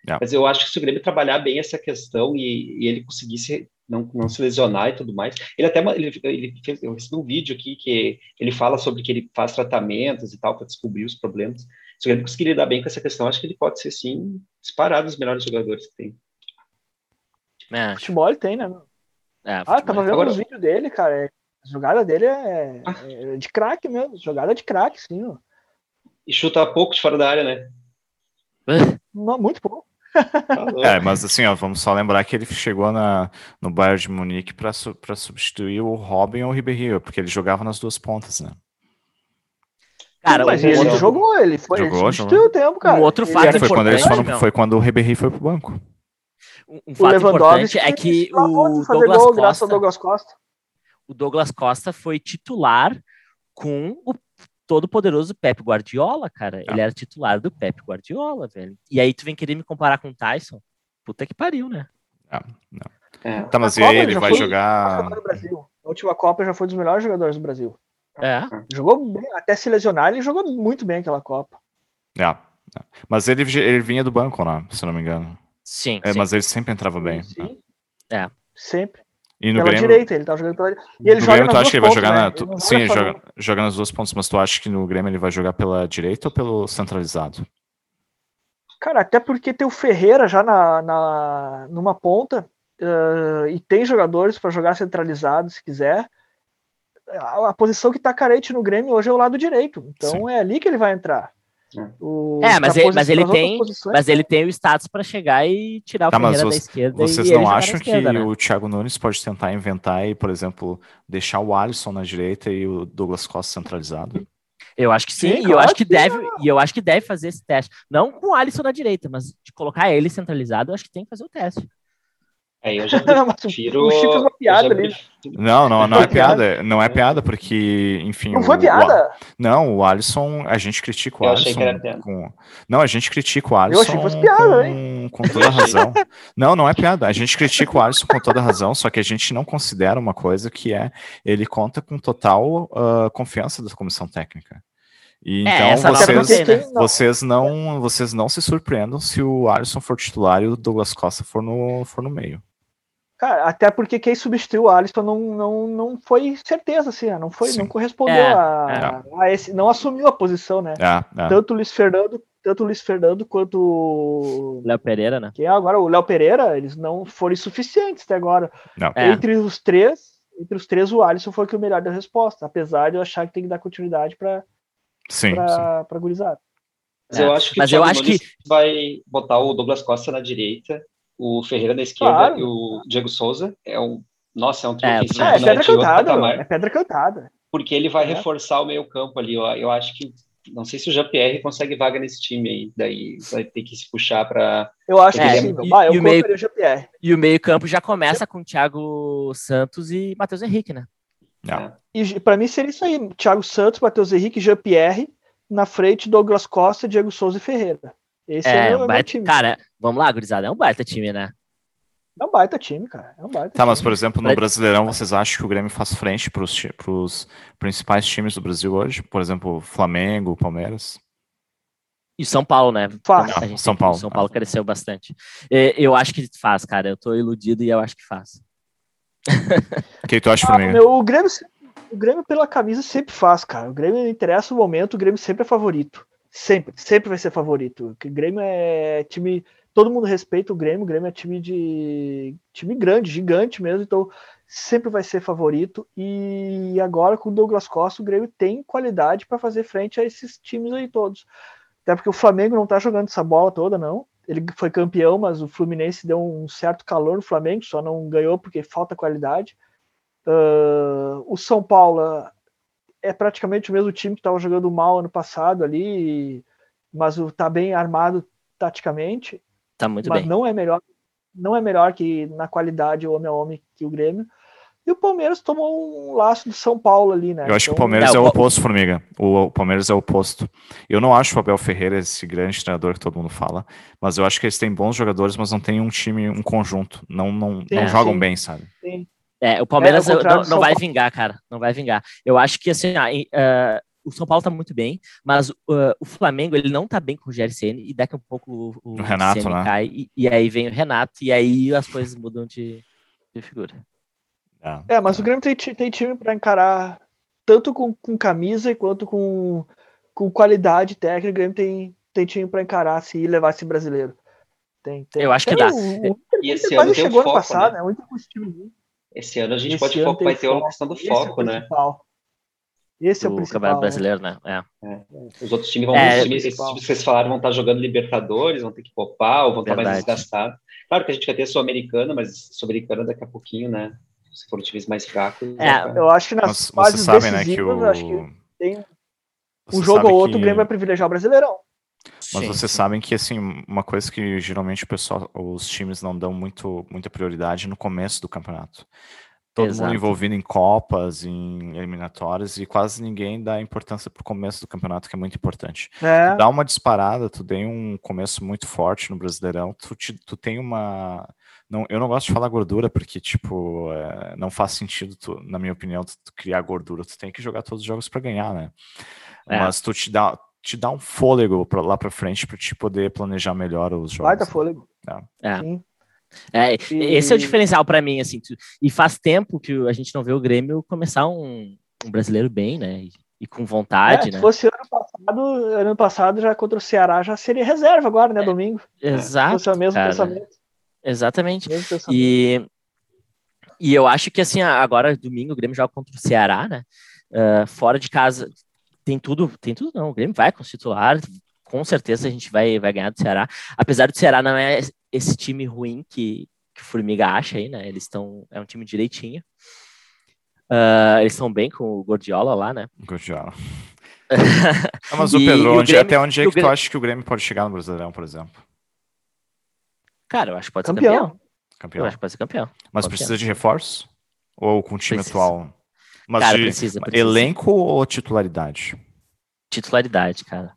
É. Mas eu acho que se o Grêmio trabalhar bem essa questão e, e ele conseguisse não, não se lesionar e tudo mais, ele até ele, ele fez, eu recebi um vídeo aqui que ele fala sobre que ele faz tratamentos e tal para descobrir os problemas. Se o Grêmio conseguir lidar bem com essa questão, acho que ele pode ser sim disparado dos melhores jogadores que tem. É, Futebol ele tem, né? é, Ah, futebol. tava vendo Agora- os vídeos dele, cara. é- A jogada dele é, Ah. é de craque mesmo. Jogada de craque, sim. E chuta pouco de fora da área, né? Não, muito pouco. Tá. É, mas assim, ó, vamos só lembrar que ele chegou na, no Bayern de Munique para su, pra substituir o Robin ou o Ribéry, porque ele jogava nas duas pontas, né? Cara, Mas um ele outro, jogou, ele foi. Jogou, ele substituiu o tempo, cara. Um outro Ele fato Foi quando, eles foram, foi quando o Ribéry foi pro banco. um, um O fato Lewandowski importante é que o Douglas gol graças Costa, ao Douglas Costa. o Douglas Costa foi titular com o todo poderoso Pep Guardiola, cara. Ele era titular do Pep Guardiola, velho. E aí tu vem querer me comparar com o Tyson? Puta que pariu, né? É. Tá, mas e ele vai foi jogar. Na última Copa já foi um dos melhores jogadores do Brasil. É. Jogou bem, até se lesionar, ele jogou muito bem aquela Copa. É, é. Mas ele, ele vinha do banco, né? Se não me engano. Sim, É, sim. mas ele sempre entrava bem. Sim. né? É. Sempre. E no pela Grêmio. direita, ele tá jogando pela direita. E ele no joga Grêmio, nas tu acha duas que ele vai jogar né? na. Ele tu- sim, joga só joga, joga nas duas pontas, mas tu acha que no Grêmio ele vai jogar pela direita ou pelo centralizado? Cara, até porque tem o Ferreira já na, na, numa ponta eh, e tem jogadores para jogar centralizado se quiser. A, a posição que tá carente no Grêmio hoje é o lado direito. Então é ali que ele vai entrar. É. O- É, mas pra ele- mas ele tem- posições, Mas ele tem o status pra chegar e tirar o Tá, mas Ferreira da vocês- esquerda. Vocês e não acham que esquerda, né? o Thiago Nunes pode tentar inventar e, por exemplo, deixar o Alisson na direita e o Douglas Costa centralizado? Eu acho que sim, Sim, e eu acho que que deve, e eu acho que deve fazer esse teste. Não com o Alisson na direita, mas de colocar ele centralizado, eu acho que tem que fazer o teste. É, eu já o- prefiro. o Chico fez uma eu piada já ali. Não, não, não é piada. Não é piada, porque, enfim. Não o- foi o- piada? não, o Alisson, a gente critica o Eu Alisson. achei que era piada. com- não, a gente critica o Alisson. achei que fosse piada, com, com toda a razão. Não, não é piada. A gente critica o Alisson com toda a razão, só que a gente não considera uma coisa que é ele conta com total ah, confiança da comissão técnica. E É, então vocês, não tem, né? não, vocês não vocês não se surpreendam se o Alisson for titular e o Douglas Costa for no, for no meio. Cara, até porque quem substituiu o Alisson não, não, não foi certeza, assim, não foi, Sim. não correspondeu É, a, a esse, não assumiu a posição, né? É, é. Tanto o Luiz Fernando, tanto o Luiz Fernando quanto o Léo Pereira, né? quem é agora o Léo Pereira, eles não foram suficientes até agora. Não. É. Entre os três, entre os três o Alisson foi o que o melhor deu resposta, apesar de eu achar que tem que dar continuidade para Sim, sim. para para gurizada. Mas É, eu acho que mas o eu acho Nunes vai botar o Douglas Costa na direita, o Ferreira na esquerda Claro. e o Diego Souza. É um, nossa, é um trio É, ofensivo, É, é pedra cantada, é pedra cantada. porque ele vai É. reforçar o meio campo ali. Eu, eu acho que não sei se o Jean-Pierre consegue vaga nesse time aí. Daí vai ter que se puxar para. Eu acho que É, sim. e- Ah, eu e o meio- o. E o meio-campo já começa com Thiago Santos e Matheus Henrique, né? Não. E para mim seria isso aí: Thiago Santos, Matheus Henrique, Jean-Pierre, na frente Douglas Costa, Diego Souza e Ferreira. Esse é, É, o um baita, time. cara, vamos lá, gurizada, é um baita time, né? É um baita time, cara. É um baita Tá, mas time. por exemplo, no Brasileirão, vocês acham que o Grêmio faz frente para os principais times do Brasil hoje? Por exemplo, Flamengo, Palmeiras? E São Paulo, né? Faz. A gente São Paulo. São Paulo cresceu bastante. É, Eu acho que faz, cara. Eu tô iludido e eu acho que faz. O que tu acha, Ah, Formiga? meu, o, Grêmio, o Grêmio pela camisa sempre faz, cara. O Grêmio não interessa o momento, o Grêmio sempre é favorito. Sempre, sempre vai ser favorito. O Grêmio é time. Todo mundo respeita o Grêmio, o Grêmio é time de. time grande, gigante mesmo, então sempre vai ser favorito. E agora com o Douglas Costa, o Grêmio tem qualidade para fazer frente a esses times aí todos. Até porque o Flamengo não tá jogando essa bola toda, não. Ele foi campeão, mas o Fluminense deu um certo calor no Flamengo, só não ganhou porque falta qualidade. Ah, o São Paulo é praticamente o mesmo time que estava jogando mal ano passado ali, mas o tá bem armado taticamente, Tá muito mas bem. não é melhor, não é melhor que na qualidade homem a homem que o Grêmio. E o Palmeiras tomou um laço do São Paulo ali, né? Eu acho que o Então, Palmeiras É, é o oposto, Formiga. O, o Palmeiras é o oposto. Eu não acho o Abel Ferreira esse grande treinador que todo mundo fala, mas eu acho que eles têm bons jogadores, mas não tem um time, um conjunto. Não, não, Sim, não jogam sim. bem, sabe? tem- É, o Palmeiras É, ao contrário não, não São vai Paulo. vingar, cara. Não vai vingar. Eu acho que assim, ah, em- ah, o São Paulo tá muito bem, mas ah, o Flamengo ele não tá bem com o Gercene e daqui a pouco o, o O Renato, né? cai e, e aí vem o Renato e aí as coisas mudam de, de figura. É. É, mas o Grêmio tem, tem time para encarar tanto com, com camisa quanto com, com qualidade técnica. O Grêmio tem, tem time para encarar se levar esse brasileiro. Tem, tem. Eu acho que Tem dá. O, o E o esse ano tem o chegou foco, ano passado, né? né? O Inter com esse time. Esse ano a gente Esse pode ano fo- tem vai ter foco. a questão do Esse é o foco, né? principal. Esse é o principal. Campeonato né? Brasileiro, né? É. Os outros times vão, É, os times, esses times que vocês falaram vão estar jogando Libertadores, vão ter que poupar, ou vão estar mais Verdade. desgastados. Claro que a gente vai ter Sul-Americana, mas Sul-Americana daqui a pouquinho, né? Se for times mais fracos. É, Eu acho que nas Mas vocês fases sabem, né, que decisivas, o. acho que tem um vocês jogo ou outro, que- o Grêmio vai privilegiar o Brasileirão. Mas Sim, vocês sim. sabem que assim, uma coisa que geralmente o pessoal, os times não dão muito, muita prioridade no começo do campeonato. Todo Exato. mundo envolvido em copas, em eliminatórias, e quase ninguém dá importância pro começo do campeonato, que é muito importante. É, Tu dá uma disparada, tu tem um começo muito forte no Brasileirão, tu, te- tu tem uma. Não, eu não gosto de falar gordura, porque, tipo, é, não faz sentido, tu- na minha opinião, tu, tu criar gordura. Tu tem que jogar todos os jogos para ganhar, né? É. Mas tu te dá, te dá um fôlego pra, lá para frente para te poder planejar melhor os jogos. baita né? fôlego. É. Sim. É, E- Esse é o diferencial pra mim, assim. tu- E faz tempo que a gente não vê o Grêmio começar um, um brasileiro bem, né? E, e com vontade, É, né? Se fosse ano passado, ano passado já contra o Ceará já seria reserva agora, né? Domingo. Se Exato. fosse o mesmo cara. pensamento. Exatamente. Mesmo pensamento. E, e eu acho que assim, agora domingo o Grêmio joga contra o Ceará, né? Ah, fora de casa tem tudo, tem tudo não. O Grêmio vai com os titulares, com certeza a gente vai, vai ganhar do Ceará. Apesar do Ceará não é esse time ruim que, que o Formiga acha aí, né? Eles estão. É um time direitinho. Ah, eles estão bem com o Gordiola lá, né? Gordiola. Ah, mas o E- Pedro, e o onde- Grêmio- até onde é que tu Grêmio- acha que o Grêmio pode chegar no Brasileirão, por exemplo? Cara, eu acho que pode ser Campeão. campeão. Campeão. Eu acho que pode ser campeão. Mas pode precisa de reforço? Ou com o time Precisa. atual? Mas Cara, de precisa, precisa. elenco ou titularidade? Titularidade, cara.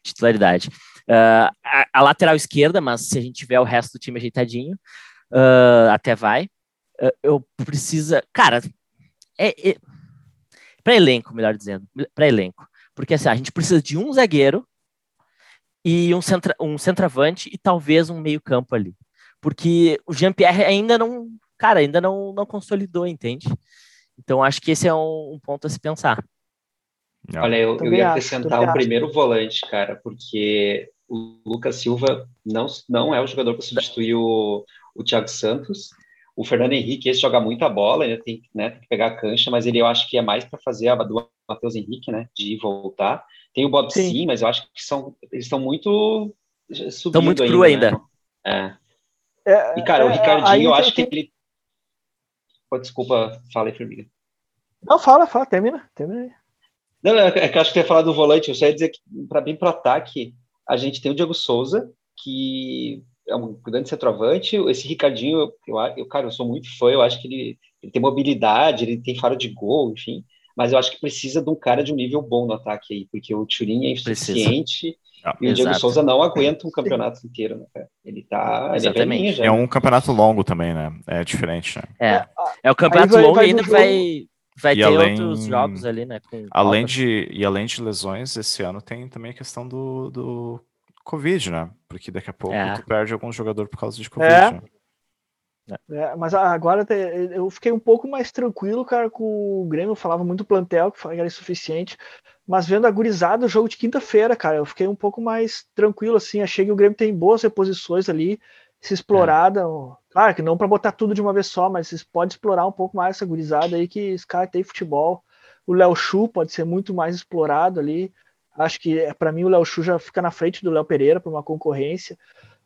Titularidade. Ah, a, a lateral esquerda, mas se a gente tiver o resto do time ajeitadinho, ah, até vai. Ah, eu precisa. Cara, é, é para elenco, melhor dizendo, para elenco. Porque assim, a gente precisa de um zagueiro e um, centra, um centroavante e talvez um meio-campo ali. Porque o Jean-Pierre ainda não. Cara, ainda não, não consolidou, entende? Então acho que esse é um, um ponto a se pensar. Não. Olha, eu, eu ia acho, acrescentar um acho. primeiro volante, cara, porque o Lucas Silva não, não é o jogador para substituir o, o Thiago Santos. O Fernando Henrique, esse joga muita bola, ainda tem, né, tem que pegar a cancha, mas ele eu acho que é mais para fazer a do Matheus Henrique, né, de ir voltar. Tem o Bob Sim. Sim, mas eu acho que são, eles estão muito subindo muito cru ainda. né? É, É. E, cara, o é, Ricardinho, aí eu acho que ele... Pô, desculpa, fala aí, Formiga. Não, fala, fala, termina. termina aí. Não, é, é que eu acho que ia falar do volante, eu só ia dizer que, para bem pro ataque, a gente tem o Diego Souza, que é um grande centroavante. Esse Ricardinho, eu, eu, cara, eu sou muito fã, eu acho que ele, ele tem mobilidade, ele tem faro de gol, enfim. Mas eu acho que precisa de um cara de um nível bom no ataque aí, porque o Turin é insuficiente ah, e o Diego Souza não aguenta um campeonato inteiro, né, Ele tá. Ele é, é, um campeonato longo também, né? É diferente, né? É, é o campeonato vai, longo vai ainda vai. Vai e ter além, outros jogos ali, né? além de, e além de lesões, esse ano tem também a questão do, do Covid, né? Porque daqui a pouco é. tu perde algum jogador por causa de Covid. É. Né? É, mas agora eu fiquei um pouco mais tranquilo, cara, com o Grêmio. Eu falava muito plantel, que era insuficiente. Mas vendo a gurizada, o jogo de quinta-feira, cara, eu fiquei um pouco mais tranquilo, assim. Achei que o Grêmio tem boas reposições ali, se explorada. É. Claro que não para botar tudo de uma vez só, mas vocês podem explorar um pouco mais essa gurizada aí, que esse cara tem futebol. O Léo Chu pode ser muito mais explorado ali. Acho que para mim o Léo Chu já fica na frente do Léo Pereira para uma concorrência.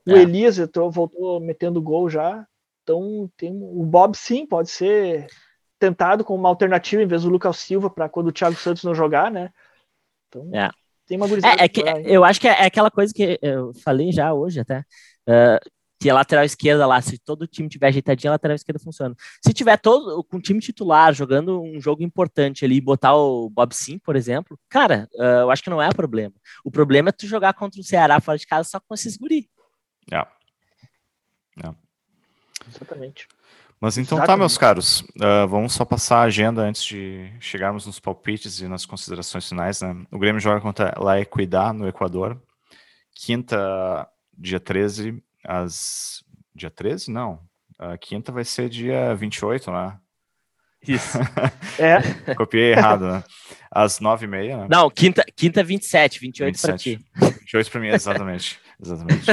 O é. Elias tô, voltou metendo gol já. Então, tem, o Bob sim pode ser tentado como uma alternativa em vez do Lucas Silva para quando o Thiago Santos não jogar, né? Então, é. tem uma é, é que, Eu acho que é, é, aquela coisa que eu falei já hoje até. Uh, que a lateral esquerda lá, se todo time tiver ajeitadinho, a lateral esquerda funciona. Se tiver todo com o time titular jogando um jogo importante ali e botar o Bob Sim, por exemplo, cara, uh, eu acho que não é problema. O problema é tu jogar contra o Ceará fora de casa só com esses guri. É. É. Exatamente. Mas então tá, Exatamente. tá, meus caros. Uh, vamos só passar a agenda antes de chegarmos nos palpites e nas considerações finais. Né? O Grêmio joga contra La Equidad, no Equador. Quinta, dia 13, às. Dia 13? Não. A quinta vai ser dia 28, né? Isso. é. Copiei errado, né? Às 9h30, né? Não, quinta, quinta 27, 28 27. pra ti. 28 pra mim, exatamente. exatamente.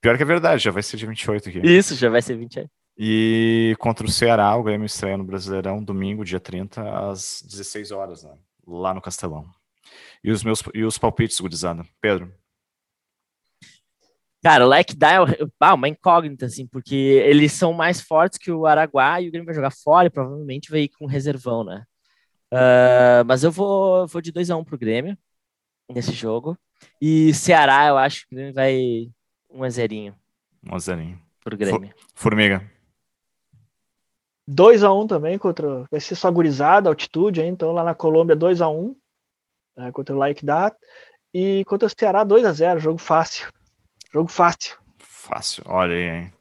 Pior que é verdade, já vai ser dia 28 aqui. Isso, já vai ser 28. E contra o Ceará, o Grêmio estreia no Brasileirão, domingo, dia 30, às 16 horas, né? Lá no Castelão. E os meus e os palpites, gurizada. Pedro. Cara, o Like dá é ah, uma incógnita, assim, porque eles são mais fortes que o Araguá e o Grêmio vai jogar fora e provavelmente vai ir com reservão, né? Uh, mas eu vou, vou de 2x1 um pro Grêmio nesse jogo. E Ceará, eu acho que o Grêmio vai um a zerinho. Um a zerinho. Pro Grêmio. Formiga. 2x1 um também contra. Vai ser só gurizada, altitude, hein? então lá na Colômbia 2x1 um, né, contra o Like Dat. E contra o Ceará 2x0, jogo fácil. Jogo fácil. Fácil, olha aí, hein?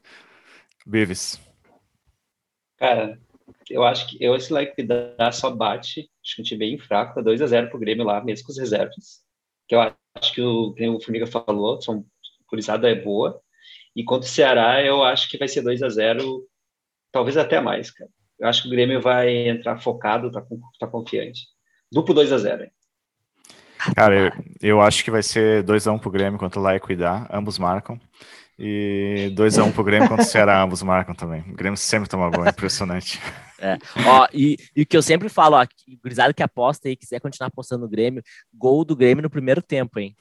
Bives. Cara, eu acho que eu, esse Like Da só bate. Acho que um time bem fraco, tá 2x0 pro Grêmio lá, mesmo com os reservas. Que eu acho que o, que o Formiga falou, são gurizada é boa. E contra o Ceará, eu acho que vai ser 2 a 0 talvez até mais, cara. Eu acho que o Grêmio vai entrar focado, tá, tá confiante. Duplo 2 a 0 Cara, eu, eu, acho que vai ser 2x1 um pro Grêmio contra o Cuidar, ambos marcam. E 2x1 um pro Grêmio contra o Ceará, ambos marcam também. O Grêmio sempre toma gol, é impressionante. É. Ó, e, o que eu sempre falo, ó, gurizada que aposta e quiser continuar apostando no Grêmio, gol do Grêmio no primeiro tempo, hein?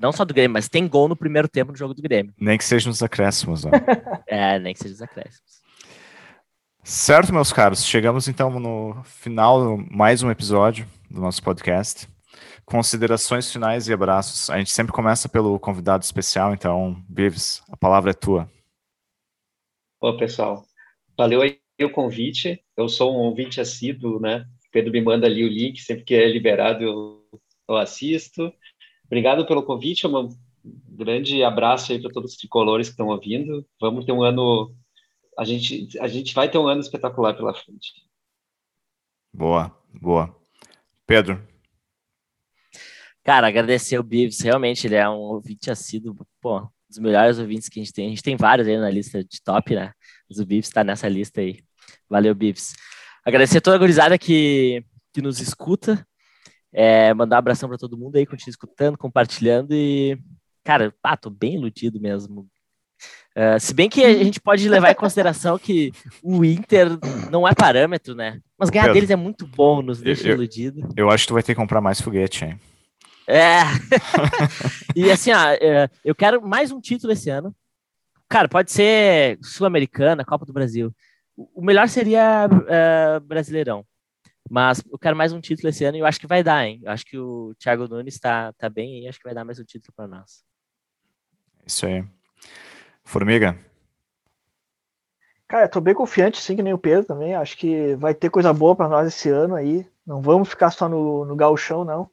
Não só do Grêmio, mas tem gol no primeiro tempo no jogo do Grêmio. Nem que seja nos acréscimos. Ó. é, nem que seja nos acréscimos. Certo, meus caros. Chegamos então no final mais um episódio do nosso podcast. Considerações finais e abraços. A gente sempre começa pelo convidado especial, então, Vives, a palavra é tua. Ô, pessoal, valeu aí o convite. Eu sou um ouvinte assíduo, né? Pedro me manda ali o link, sempre que é liberado eu, eu assisto. Obrigado pelo convite, um grande abraço aí para todos os tricolores que estão ouvindo. Vamos ter um ano, a gente, a gente vai ter um ano espetacular pela frente. Boa, boa. Pedro. Cara, agradecer o Bives, realmente ele é um ouvinte assíduo, pô, dos melhores ouvintes que a gente tem. A gente tem vários aí na lista de top, né? Mas o Bives está nessa lista aí. Valeu, Bives. Agradecer a toda a gurizada que, que nos escuta. É, mandar um abração para todo mundo aí, continue escutando, compartilhando e, cara, ah, tô bem iludido mesmo. Uh, se bem que a gente pode levar em consideração que o Inter não é parâmetro, né? Mas ganhar Pedro, deles é muito bom, nos deixa eu, iludido. Eu acho que tu vai ter que comprar mais foguete, hein? É. e assim, ó, é, eu quero mais um título esse ano. Cara, pode ser Sul-Americana, Copa do Brasil. O melhor seria uh, Brasileirão. Mas eu quero mais um título esse ano e eu acho que vai dar, hein? Eu acho que o Thiago Nunes tá, tá bem e acho que vai dar mais um título para nós. Isso aí. Formiga. Cara, eu tô bem confiante, sim, que nem o Pedro também. Acho que vai ter coisa boa para nós esse ano aí. Não vamos ficar só no, no gauchão, não.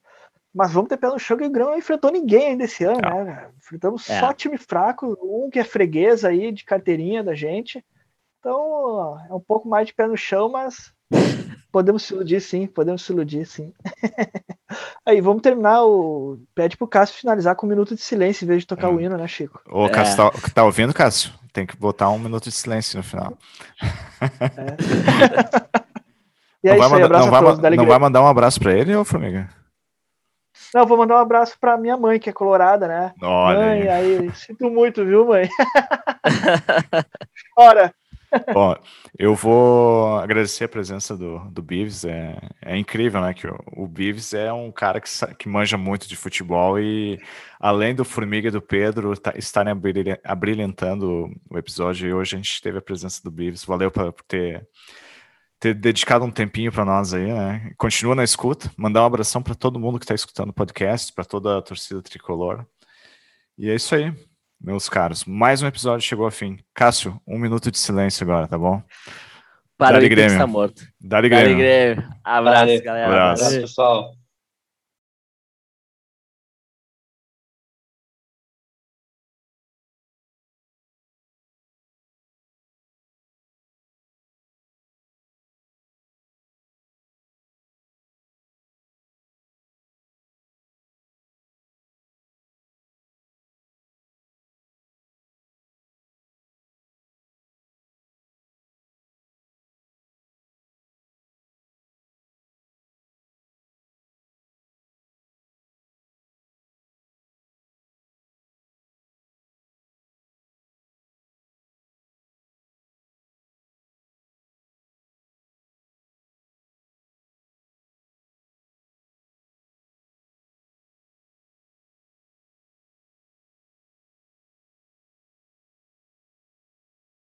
Mas vamos ter pé no chão que o Grão não enfrentou ninguém ainda esse ano, é. né? Enfrentamos é. só time fraco, um que é freguês aí de carteirinha da gente. Então é um pouco mais de pé no chão, mas podemos se iludir sim, podemos se iludir sim. aí vamos terminar o. Pede pro Cássio finalizar com um minuto de silêncio em vez de tocar hum. o hino, né, Chico? Ô, Cássio, é. tá, tá ouvindo, Cássio? Tem que botar um minuto de silêncio no final. É. e aí, não, vai, mandar, não, vai, não vai mandar um abraço para ele, ô Formiga? Não, vou mandar um abraço para minha mãe, que é colorada, né? Olha mãe, aí. sinto muito, viu, mãe? Ora. Bom, eu vou agradecer a presença do, do Bives. É, é incrível, né? Que o, o Bives é um cara que, que manja muito de futebol e, além do Formiga e do Pedro tá, estarem abrilhantando o episódio, e hoje a gente teve a presença do Bives. Valeu por ter ter dedicado um tempinho para nós aí, né? Continua na escuta, mandar um abração para todo mundo que está escutando o podcast, para toda a torcida tricolor. E é isso aí, meus caros. Mais um episódio chegou ao fim. Cássio, um minuto de silêncio agora, tá bom? Para Dali o Grêmio. Está morto. Dali Grêmio. Dali Grêmio. Abraço, galera. Abraço, Abraço pessoal.